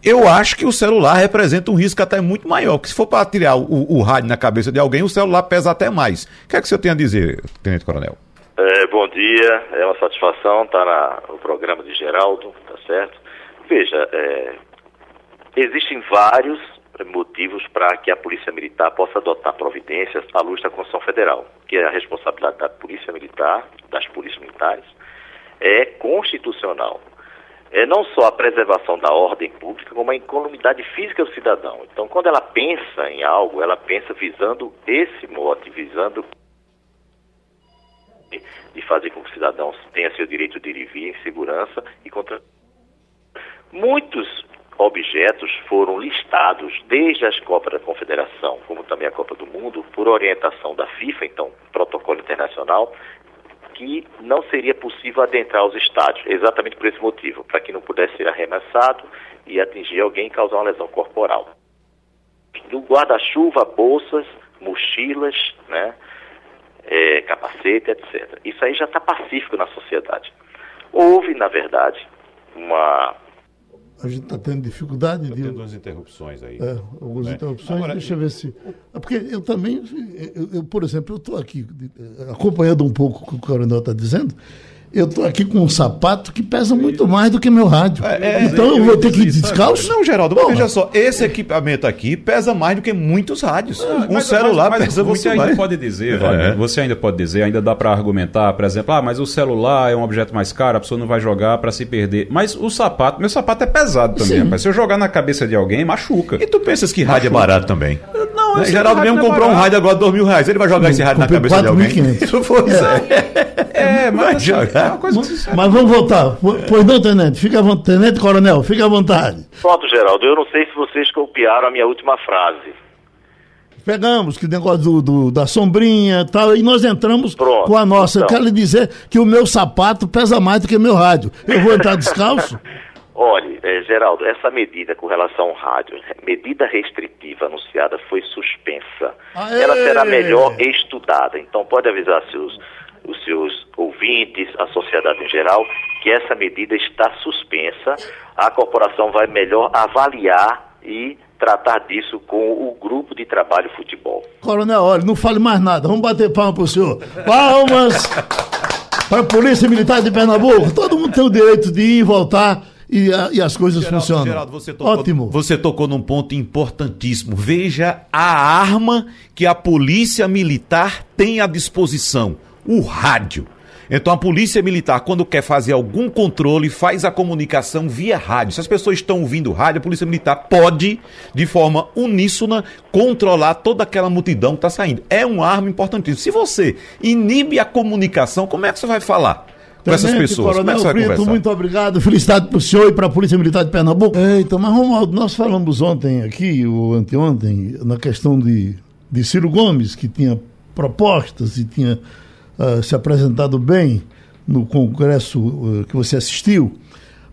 eu acho que o celular representa um risco até muito maior, porque se for para tirar o, o, rádio na cabeça de alguém, o celular pesa até mais. O que é que o senhor tem a dizer, Tenente Coronel? É, bom dia, é uma satisfação estar no programa de Geraldo, tá certo? Veja, é, existem vários motivos para que a Polícia Militar possa adotar providências à luz da Constituição Federal, que é a responsabilidade da Polícia Militar, das polícias militares, é constitucional. É não só a preservação da ordem pública, como a incolumidade física do cidadão. Então, quando ela pensa em algo, ela pensa visando esse mote, visando de fazer com que o cidadão tenha seu direito de ir e vir em segurança e contra Muitos objetos foram listados desde as Copas da Confederação, como também a Copa do Mundo, por orientação da FIFA, então, protocolo internacional, que não seria possível adentrar os estádios, exatamente por esse motivo, para que não pudesse ser arremessado e atingir alguém e causar uma lesão corporal. No guarda-chuva, bolsas, mochilas, né, é, capacete, etc. Isso aí já está pacífico na sociedade. Houve, na verdade, uma a gente está tendo dificuldade tá de. Tendo umas interrupções aí. É, algumas né? interrupções. Agora, Deixa eu ver se. Porque eu também, eu, eu por exemplo, eu estou aqui acompanhando um pouco o que o Coronel está dizendo eu tô aqui com um sapato que pesa muito mais do que meu rádio. É, é então eu, eu vou ter que ir descalço? Não, Geraldo, mas veja só, esse equipamento aqui pesa mais do que muitos rádios. Ah, um mas, celular mas, mas pesa você ainda mais. pode dizer, é. você ainda pode dizer, ainda dá para argumentar, por exemplo, ah, mas o celular é um objeto mais caro, a pessoa não vai jogar para se perder. Mas o sapato, meu sapato é pesado também, rapaz. Se eu jogar na cabeça de alguém, machuca. E tu pensas que rádio é barato também? Não, né? Geraldo mesmo comprou um rádio agora de dois mil reais. Ele vai jogar esse rádio na cabeça de alguém? pois é. É, mas vai assim, jogar. É uma coisa que mas vamos voltar. Pois não, tenente. Fica à vontade. Tenente Coronel, fica à vontade. Pronto, Geraldo. Eu não sei se vocês copiaram a minha última frase. Pegamos que negócio do, do, da sombrinha e tal, e nós entramos Pronto, com a nossa. Então. Eu quero lhe dizer que o meu sapato pesa mais do que o meu rádio. Eu vou entrar descalço? Olha, é, Geraldo, essa medida com relação ao rádio, medida restritiva anunciada foi suspensa. Aê! Ela será melhor estudada. Então pode avisar seus os seus ouvintes, a sociedade em geral, que essa medida está suspensa. A corporação vai melhor avaliar e tratar disso com o grupo de trabalho futebol. Coronel, olha, não fale mais nada. Vamos bater palmas para o senhor. Palmas para a Polícia Militar de Pernambuco. Todo mundo tem o direito de ir e voltar. E, a, e, as coisas Geraldo, funcionam. Geraldo, você tocou, Ótimo. Você tocou num ponto importantíssimo. Veja a arma que a polícia militar tem à disposição o rádio. Então a polícia militar, quando quer fazer algum controle, faz a comunicação via rádio. Se as pessoas estão ouvindo rádio, a polícia militar pode, de forma uníssona, controlar toda aquela multidão que está saindo. É uma arma importantíssima. Se você inibe a comunicação, como é que você vai falar? Com essas pessoas. Coronel Como é Brito, muito obrigado. Felicidade para o senhor e para a Polícia Militar de Pernambuco. Eita, mas Romualdo, nós falamos ontem aqui, ou anteontem, na questão de, de Ciro Gomes, que tinha propostas e tinha uh, se apresentado bem no congresso uh, que você assistiu,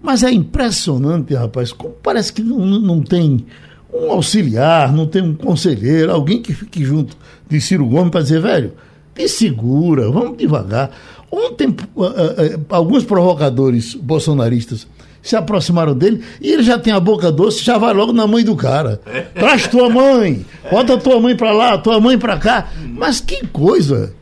mas é impressionante, rapaz, como parece que não, não tem um auxiliar, não tem um conselheiro, alguém que fique junto de Ciro Gomes para dizer, velho, te segura, vamos devagar. Ontem, uh, uh, alguns provocadores bolsonaristas se aproximaram dele e ele já tem a boca doce, já vai logo na mãe do cara. Traz tua mãe, bota tua mãe para lá, tua mãe para cá. Mas que coisa!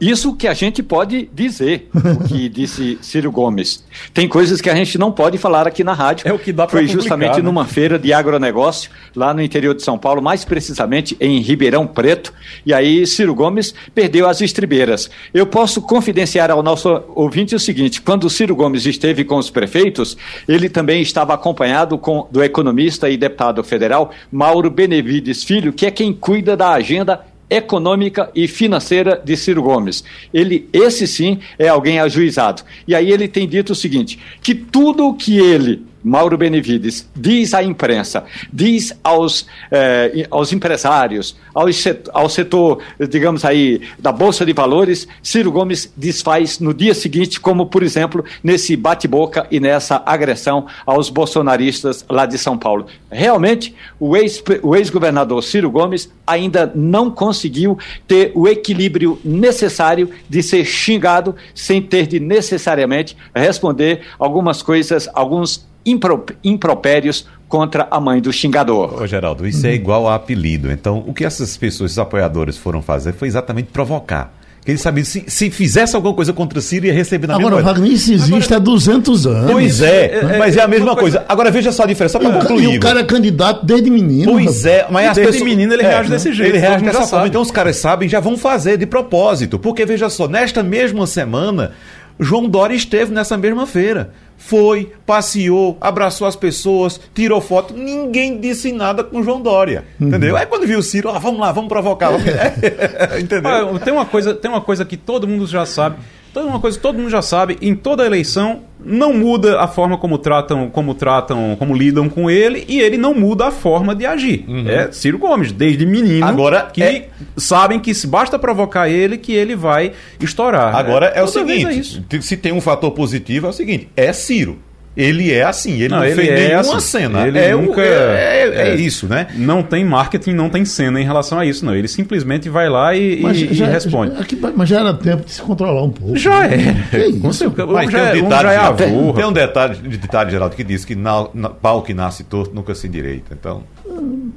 Isso que a gente pode dizer, o que disse Ciro Gomes. Tem coisas que a gente não pode falar aqui na rádio. É o que dá Foi justamente né? numa feira de agronegócio, lá no interior de São Paulo, mais precisamente em Ribeirão Preto. E aí Ciro Gomes perdeu as estribeiras. Eu posso confidenciar ao nosso ouvinte o seguinte: quando o Ciro Gomes esteve com os prefeitos, ele também estava acompanhado com, do economista e deputado federal Mauro Benevides Filho, que é quem cuida da agenda econômica e financeira de Ciro Gomes. Ele, esse sim, é alguém ajuizado. E aí ele tem dito o seguinte: que tudo o que ele Mauro Benevides, diz à imprensa, diz aos, eh, aos empresários, ao setor, digamos aí, da Bolsa de Valores, Ciro Gomes desfaz no dia seguinte, como, por exemplo, nesse bate-boca e nessa agressão aos bolsonaristas lá de São Paulo. Realmente, o ex-governador ex Ciro Gomes ainda não conseguiu ter o equilíbrio necessário de ser xingado sem ter de necessariamente responder algumas coisas, alguns impropérios contra a mãe do xingador. Ô, Geraldo, isso uhum. é igual a apelido. Então, o que essas pessoas, esses apoiadores, foram fazer foi exatamente provocar. Que eles sabiam, se, se fizesse alguma coisa contra a Síria, ia receber na Agora, mesma Wagner, isso existe Agora, há 200 anos. Pois é, é mas é, é a mesma coisa. coisa. Agora, veja só a diferença, só para concluir. E o cara é candidato desde menino. Pois é, mas as desde pessoas... menino ele é, reage desse jeito. Ele reage dessa forma. Então, os caras sabem, já vão fazer de propósito. Porque, veja só, nesta mesma semana, João Dória esteve nessa mesma feira. Foi, passeou, abraçou as pessoas, tirou foto. Ninguém disse nada com João Dória. Uhum. Entendeu? Aí quando viu o Ciro, ah, vamos lá, vamos provocar. Vamos... entendeu? Ah, tem, uma coisa, tem uma coisa que todo mundo já sabe. Tem uma coisa que todo mundo já sabe, em toda eleição não muda a forma como tratam, como tratam, como lidam com ele, e ele não muda a forma de agir. Uhum. É Ciro Gomes, desde menino, Agora que é... sabem que se basta provocar ele que ele vai estourar. Agora é, é o seguinte, é se tem um fator positivo é o seguinte, é Ciro. Ele é assim, ele não, não ele fez é nenhuma assim. cena. Ele é, nunca, é, é, é, isso, né? Não tem marketing, não tem cena em relação a isso, não. Ele simplesmente vai lá e, mas e, já, e responde. Já, aqui, mas já era tempo de se controlar um pouco. Já né? é. é mas tem um ditado, é tem, tem, um detalhe, ditado, Geraldo, que diz que na, na, pau que nasce torto nunca se endireita. Então...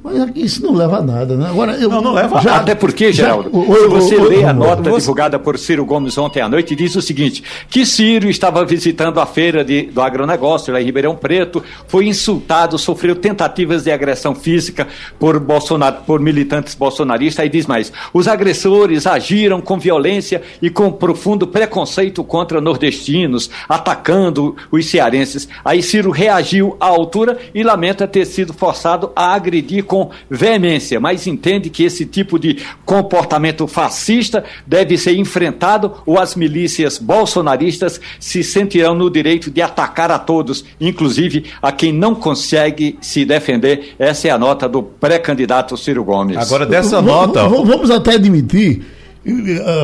Mas isso não leva a nada, né? Agora, eu, não, não leva já, Até porque, Geraldo, já, se você o, lê a nota divulgada por Ciro Gomes ontem à noite, diz o seguinte: que Ciro estava visitando a feira de, do agronegócio lá em Ribeirão Preto, foi insultado, sofreu tentativas de agressão física por, Bolsonaro, por militantes bolsonaristas. Aí diz mais: os agressores agiram com violência e com profundo preconceito contra nordestinos, atacando os cearenses. Aí Ciro reagiu à altura e lamenta ter sido forçado a agredir com veemência, mas entende que esse tipo de comportamento fascista deve ser enfrentado ou as milícias bolsonaristas se sentirão no direito de atacar a todos, inclusive a quem não consegue se defender. Essa é a nota do pré-candidato Ciro Gomes. Agora, dessa nota. Vamos até admitir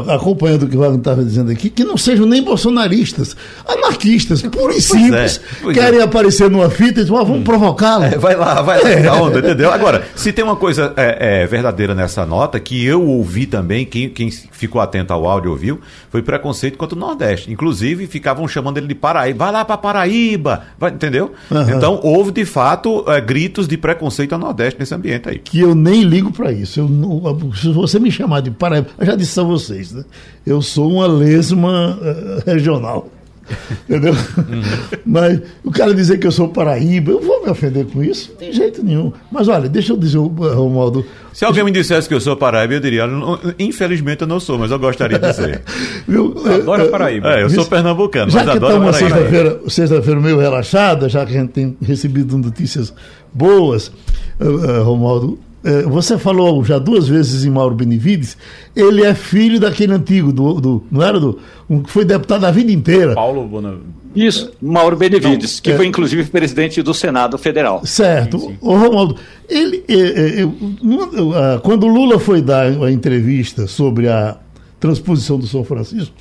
acompanhando o que o Wagner estava dizendo aqui, que não sejam nem bolsonaristas, anarquistas, puro e simples, é, querem é. aparecer numa fita e dizem, ah, vamos provocá-lo. É, vai lá, vai lá, é. onda, entendeu? Agora, se tem uma coisa é, é, verdadeira nessa nota, que eu ouvi também, quem, quem ficou atento ao áudio ouviu, foi preconceito contra o Nordeste. Inclusive, ficavam chamando ele de Paraíba, vai lá para Paraíba, vai, entendeu? Uhum. Então, houve de fato é, gritos de preconceito ao Nordeste nesse ambiente aí. Que eu nem ligo para isso. Eu, se você me chamar de Paraíba, eu já disse a vocês, né? Eu sou uma lesma uh, regional. Entendeu? Uhum. Mas o cara dizer que eu sou paraíba, eu vou me ofender com isso? De jeito nenhum. Mas olha, deixa eu dizer, Romualdo. Se alguém me dissesse que eu sou paraíba, eu diria, infelizmente eu não sou, mas eu gostaria de ser. Viu? Adoro Paraíba. É, eu sou pernambucano, já mas que adoro uma sexta-feira sexta meio relaxada, já que a gente tem recebido notícias boas, uh, uh, Romualdo, você falou já duas vezes em Mauro Benevides, ele é filho daquele antigo, do, do não era do. Um, que foi deputado a vida inteira. Paulo Bonavides. Isso, Mauro Benevides, não, que é, foi inclusive presidente do Senado Federal. Certo. Sim, sim. O Romualdo, ele, é, é, é, quando Lula foi dar a entrevista sobre a transposição do São Francisco,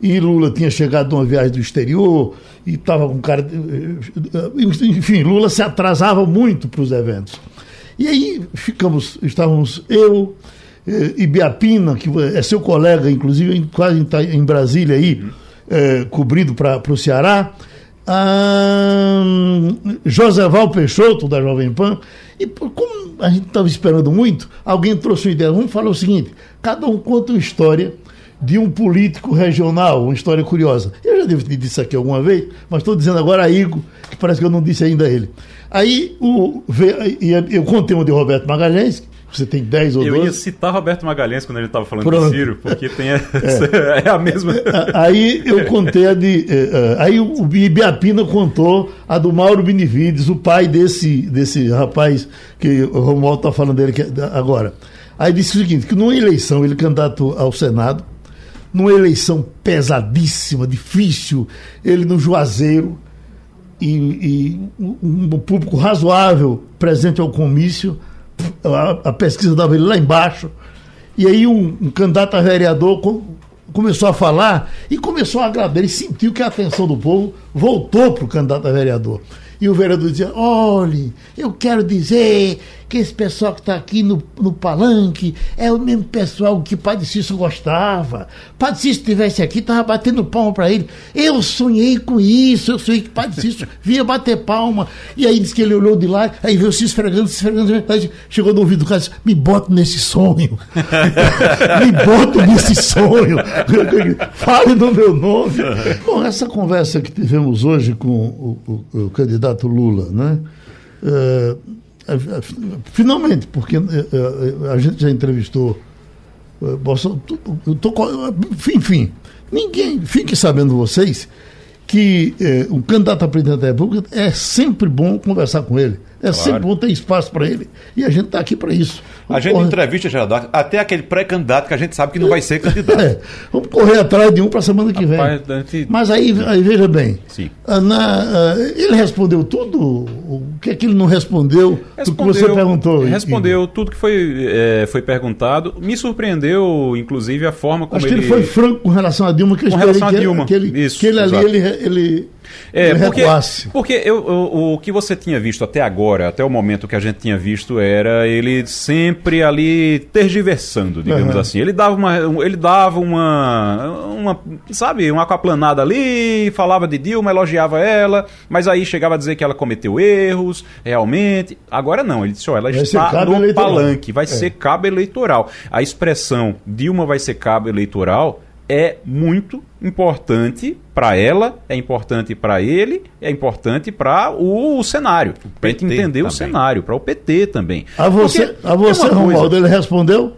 e Lula tinha chegado de uma viagem do exterior e estava com um cara. Enfim, Lula se atrasava muito para os eventos. E aí ficamos, estávamos eu, eh, Ibiapina, que é seu colega, inclusive, quase em Brasília aí, eh, cobrindo para o Ceará, a José Val Peixoto, da Jovem Pan, e como a gente estava esperando muito, alguém trouxe uma ideia, vamos falar o seguinte, cada um conta uma história de um político regional, uma história curiosa. Eu já devo ter dito isso aqui alguma vez, mas estou dizendo agora a Igor, que parece que eu não disse ainda a ele. Aí o, eu contei uma de Roberto Magalhães, você tem 10 ou 12. Eu ia citar Roberto Magalhães quando ele estava falando Pronto. de Ciro, porque tem a, é. é. a mesma. Aí eu contei a de. Eh, eh, aí o Ibiapina contou a do Mauro Benevides, o pai desse, desse rapaz que o Romualdo está falando dele agora. Aí disse o seguinte: que numa eleição, ele candidato ao Senado, numa eleição pesadíssima, difícil, ele no Juazeiro, e, e um público razoável presente ao comício, a, a, pesquisa dava ele lá embaixo, e aí um, um candidato a vereador com, começou a falar e começou a agradar, ele sentiu que a atenção do povo voltou para o candidato a vereador. E o vereador dizia: olhe, eu quero dizer que esse pessoal que está aqui no, no palanque é o mesmo pessoal que Padre Cícero gostava. Padre Cícero estivesse aqui, estava batendo palma para ele. Eu sonhei com isso, eu sonhei que Padre Cícero vinha bater palma. E aí disse que ele olhou de lá, aí veio se esfregando, se esfregando. Chegou no ouvido do cara disse: Me bota nesse sonho. Me bota nesse sonho. Fale no meu nome. Bom, essa conversa que tivemos hoje com o, o, o candidato Lula, né? Uh, Finalmente, porque eh, eh, a gente já entrevistou. Bolsonaro, enfim, ninguém. Fique sabendo vocês que um candidato a presidente da República é sempre bom conversar com ele. É claro. sempre bom ter espaço para ele. E a gente está aqui para isso. Vamos a gente correr... entrevista, Geraldo, até aquele pré-candidato que a gente sabe que não vai ser candidato. É, vamos correr atrás de um para a semana que vem. Gente... Mas aí, aí, veja bem, Sim. Ah, na, uh, ele respondeu tudo? O que é que ele não respondeu respondeu, que você perguntou? Respondeu tudo que foi, é, foi perguntado. Me surpreendeu, inclusive, a forma como Acho ele... que ele foi franco com relação a Dilma. Que com relação a Dilma, que ele, Isso, que ele ali, ele, ele é, porque, porque eu, eu, o que você tinha visto até agora, até o momento que a gente tinha visto, era ele sempre ali tergiversando, digamos uhum. assim. Ele dava uma. Ele dava uma, uma. Sabe, uma aquaplanada ali, falava de Dilma, elogiava ela, mas aí chegava a dizer que ela cometeu erros, realmente. Agora não, ele disse: ó, ela vai está no eleitoral. palanque, vai é. ser cabo eleitoral. A expressão Dilma vai ser cabo eleitoral é muito importante para ela, é importante para ele, é importante para o, o, cenário, para a gente entender também. o cenário, para o PT também. A você, a você Romualdo, ele respondeu?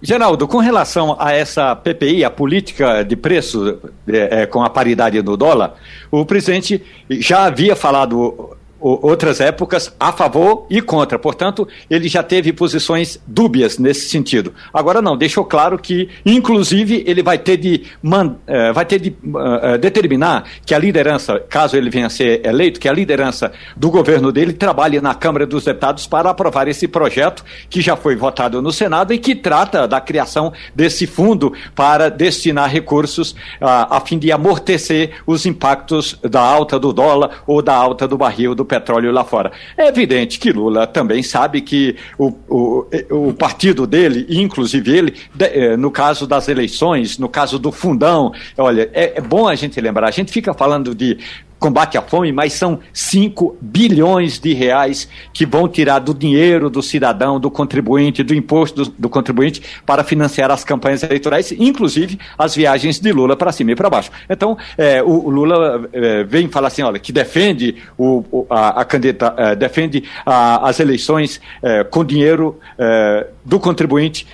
Geraldo, com relação a essa PPI, a política de preço é, é, com a paridade do dólar, o presidente já havia falado outras épocas a favor e contra. Portanto, ele já teve posições dúbias nesse sentido. Agora não, deixou claro que, inclusive, ele vai ter de, man, uh, vai ter de uh, determinar que a liderança, caso ele venha a ser eleito, que a liderança do governo dele trabalhe na Câmara dos Deputados para aprovar esse projeto que já foi votado no Senado e que trata da criação desse fundo para destinar recursos uh, a fim de amortecer os impactos da alta do dólar ou da alta do barril do petróleo lá fora. É evidente que Lula também sabe que o, o, o partido dele, inclusive ele, eh, no caso das eleições, no caso do fundão, olha, é, é bom a gente lembrar, a gente fica falando de combate à fome, mas são 5 bilhões de reais que vão tirar do dinheiro do cidadão, do contribuinte, do imposto do, do contribuinte para financiar as campanhas eleitorais, inclusive as viagens de Lula para cima e para baixo. Então, é, o, o, Lula é, vem falar assim, olha, que defende o, o a, a candidata, é, defende a, as eleições é, com dinheiro é, do contribuinte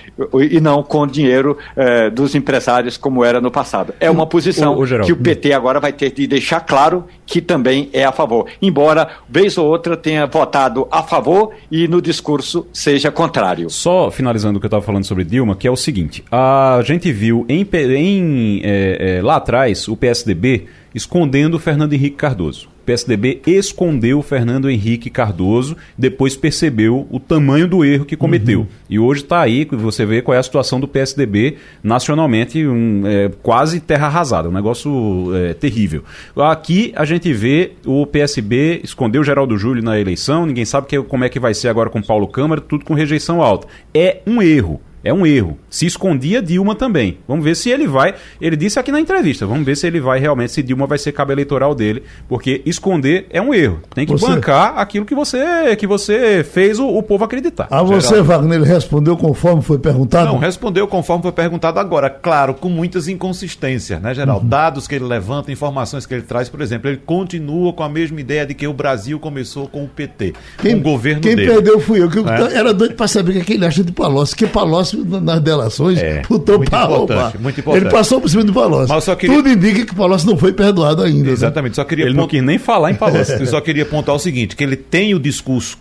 e não com dinheiro é, dos empresários como era no passado. É uma posição o, que o PT agora vai ter de deixar claro que também é a favor. Embora, vez ou outra, tenha votado a favor e no discurso seja contrário. Só finalizando o que eu estava falando sobre Dilma, que é o seguinte: a gente viu em, em é, é, lá atrás o PSDB escondendo o Fernando Henrique Cardoso. O PSDB escondeu o Fernando Henrique Cardoso, depois percebeu o tamanho do erro que cometeu. Uhum. E hoje está aí, você vê qual é a situação do PSDB nacionalmente, um, é, quase terra arrasada, um negócio é, terrível. Aqui a gente vê o PSB escondeu o Geraldo Júlio na eleição, ninguém sabe que, como é que vai ser agora com Paulo Câmara, tudo com rejeição alta. É um erro. É um erro. Se escondia Dilma também. Vamos ver se ele vai. Ele disse aqui na entrevista. Vamos ver se ele vai realmente, se Dilma vai ser cabo eleitoral dele. Porque esconder é um erro. Tem que você... bancar aquilo que você que você fez o, o povo acreditar. A você, Geraldo. Wagner, ele respondeu conforme foi perguntado? Não, respondeu conforme foi perguntado agora. Claro, com muitas inconsistências, né, Geraldo? Uhum. Dados que ele levanta, informações que ele traz, por exemplo, ele continua com a mesma ideia de que o Brasil começou com o PT. Quem, com o governo quem dele. Quem perdeu fui eu. Que eu é? era doido para saber o que ele acha de Palocci. Que Palocci nas delações, é, botou muito para roubar. Muito importante. Ele passou por cima do Palocci. Queria... Tudo indica que o Palocci não foi perdoado ainda. Né? Exatamente. Né? Só queria ele pont... não quis nem falar em Palocci. Eu só queria apontar o seguinte, que ele tem o discurso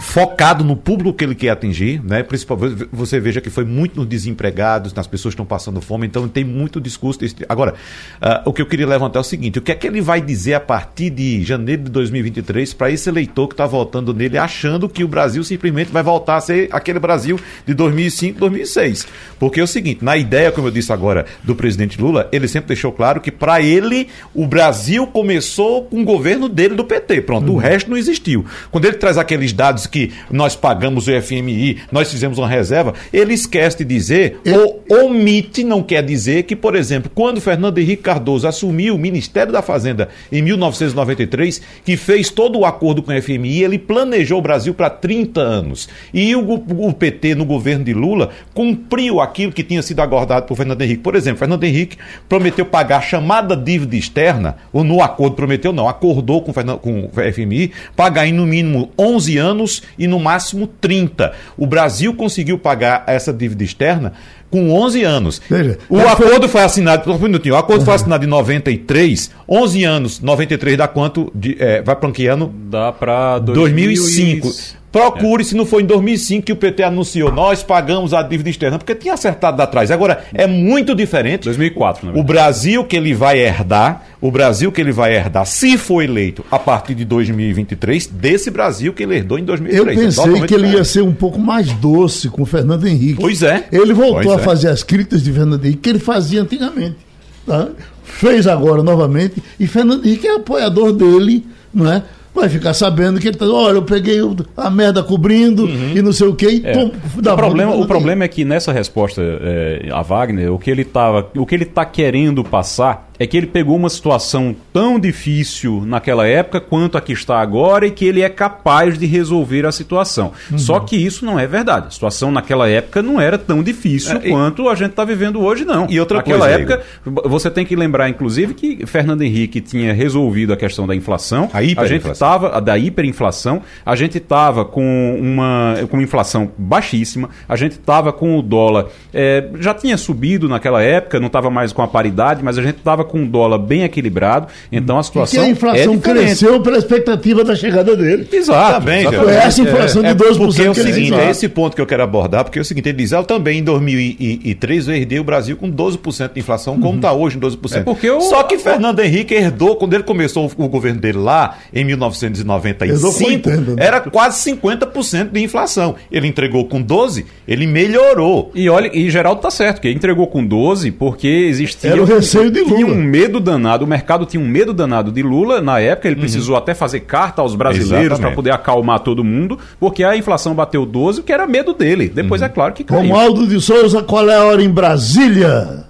focado no público que ele quer atingir, né? Principalmente você veja que foi muito nos desempregados, nas pessoas que estão passando fome, então tem muito discurso. Desse... Agora, uh, o que eu queria levantar é o seguinte: o que é que ele vai dizer a partir de janeiro de 2023 para esse eleitor que está votando nele, achando que o Brasil simplesmente vai voltar a ser aquele Brasil de 2005, 2006? Porque é o seguinte: na ideia, como eu disse agora, do presidente Lula, ele sempre deixou claro que para ele o Brasil começou com o governo dele do PT. Pronto, uhum. o resto não existiu. Quando ele traz aqueles dados dados que nós pagamos o FMI, nós fizemos uma reserva, ele esquece de dizer, ou omite, não quer dizer que, por exemplo, quando Fernando Henrique Cardoso assumiu o Ministério da Fazenda em 1993, que fez todo o acordo com o FMI, ele planejou o Brasil para 30 anos. E o, o, PT, no governo de Lula, cumpriu aquilo que tinha sido acordado por Fernando Henrique. Por exemplo, Fernando Henrique prometeu pagar a chamada dívida externa, ou no acordo prometeu, não, acordou com, com o FMI, pagar em no mínimo 11 anos anos e no máximo 30. O Brasil conseguiu pagar essa dívida externa com 11 anos. Veja, o acordo foi... foi assinado, um minutinho, o acordo uhum. foi assinado em 93, 11 anos, 93 dá quanto? De, é, vai para que ano? Dá para 2005. Procure é. se não foi em 2005 que o PT anunciou, nós pagamos a dívida externa, porque tinha acertado atrás. Agora, é muito diferente. 2004, O Brasil que ele vai herdar, o Brasil que ele vai herdar, se for eleito a partir de 2023, desse Brasil que ele herdou em 2003. Eu pensei é que ele ia ser um pouco mais doce com o Fernando Henrique. Pois é. Ele voltou pois a é. fazer as críticas de Fernando Henrique que ele fazia antigamente. Tá? Fez agora novamente, e Fernando Henrique é apoiador dele, não é? Vai ficar sabendo que ele tá, olha, eu peguei a merda cobrindo uhum. e não sei o que. É. o, problema, o problema é que nessa resposta é, a Wagner, o que ele tava, o que ele tá querendo passar é que ele pegou uma situação tão difícil naquela época quanto a que está agora e que ele é capaz de resolver a situação. Uhum. Só que isso não é verdade. A situação naquela época não era tão difícil é, quanto e... a gente está vivendo hoje, não. E outra naquela coisa, época, Igor. você tem que lembrar, inclusive, que Fernando Henrique tinha resolvido a questão da inflação. A, a gente estava da hiperinflação. A gente estava com uma com inflação baixíssima. A gente estava com o dólar é, já tinha subido naquela época, não estava mais com a paridade, mas a gente estava com um dólar bem equilibrado, então a situação. E que a inflação é cresceu pela expectativa da chegada dele. Exato. Tá bem, Foi essa inflação é, de 12%. Porque é o seguinte, é esse ponto que eu quero abordar, porque é o seguinte, ele diz, eu também em 2003 eu herdei o Brasil com 12% de inflação, como está uhum. hoje em 12%. É porque eu... Só que Fernando Henrique herdou, quando ele começou o governo dele lá, em 1995, entendo, né? era quase 50% de inflação. Ele entregou com 12, ele melhorou. E olha, e Geraldo tá certo, que entregou com 12 porque existia era o receio de Lula. um medo danado, o mercado tinha um medo danado de Lula na época, ele uhum. precisou até fazer carta aos brasileiros para poder acalmar todo mundo, porque a inflação bateu 12, que era medo dele. Depois uhum. é claro que caiu. Romualdo de Souza, qual é a hora em Brasília?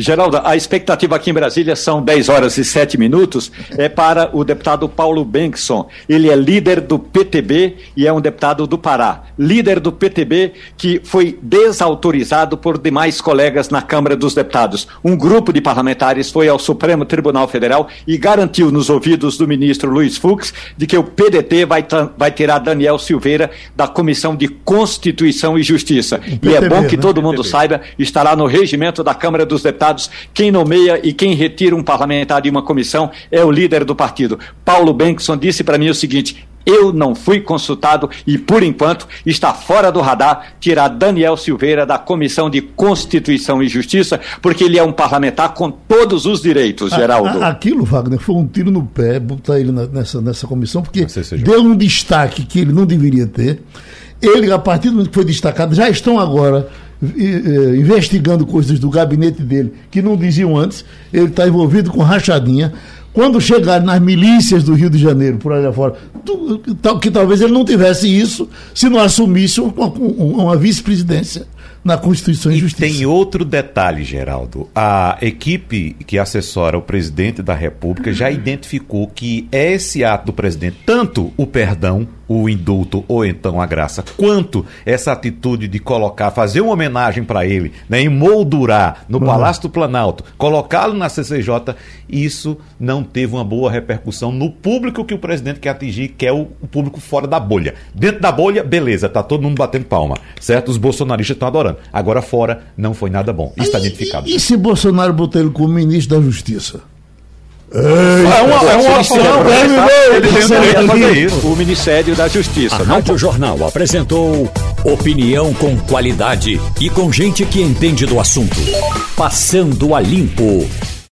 Geraldo, a expectativa aqui em Brasília são 10 horas e 7 minutos, é para o deputado Paulo Benson. Ele é líder do PTB e é um deputado do Pará. Líder do PTB que foi desautorizado por demais colegas na Câmara dos Deputados. Um grupo de parlamentares foi ao Supremo Tribunal Federal e garantiu nos ouvidos do ministro Luiz Fux de que o PDT vai, vai tirar Daniel Silveira da Comissão de Constituição e Justiça. PTB, e é bom que né? todo mundo PTB. saiba, estará no regimento da Câmara dos Deputados deputados, quem nomeia e quem retira um parlamentar de uma comissão é o líder do partido. Paulo Benson disse para mim o seguinte: eu não fui consultado e, por enquanto, está fora do radar tirar Daniel Silveira da Comissão de Constituição e Justiça, porque ele é um parlamentar com todos os direitos, Geraldo. aquilo, Wagner, foi um tiro no pé botar ele nessa, nessa comissão, porque deu um destaque que ele não deveria ter. Ele, a partir do momento que foi destacado, já estão agora investigando coisas do gabinete dele que não diziam antes. Ele está envolvido com rachadinha. Quando chegar nas milícias do Rio de Janeiro, por aí fora, que talvez ele não tivesse isso se não assumisse uma, uma vice-presidência na Constituição e, Justiça. Tem outro detalhe, Geraldo. A equipe que assessora o presidente da República já identificou que esse ato do presidente, tanto o perdão o indulto ou então a graça, quanto essa atitude de colocar, fazer uma homenagem para ele, né, emoldurar no uhum. Palácio do Planalto, colocá-lo na CCJ, isso não teve uma boa repercussão no público que o presidente quer atingir, que é o, o público fora da bolha. Dentro da bolha, beleza, tá todo mundo batendo palma, certo? Os bolsonaristas estão adorando. Agora fora, não foi nada bom. Isso está identificado. E, e se Bolsonaro botou ele como ministro da Justiça? Ei, é uma, é uma opção. Ele tem o direito de fazer isso. O Ministério da Justiça. A Rádio Jornal apresentou opinião com qualidade e com gente que entende do assunto. Passando a limpo.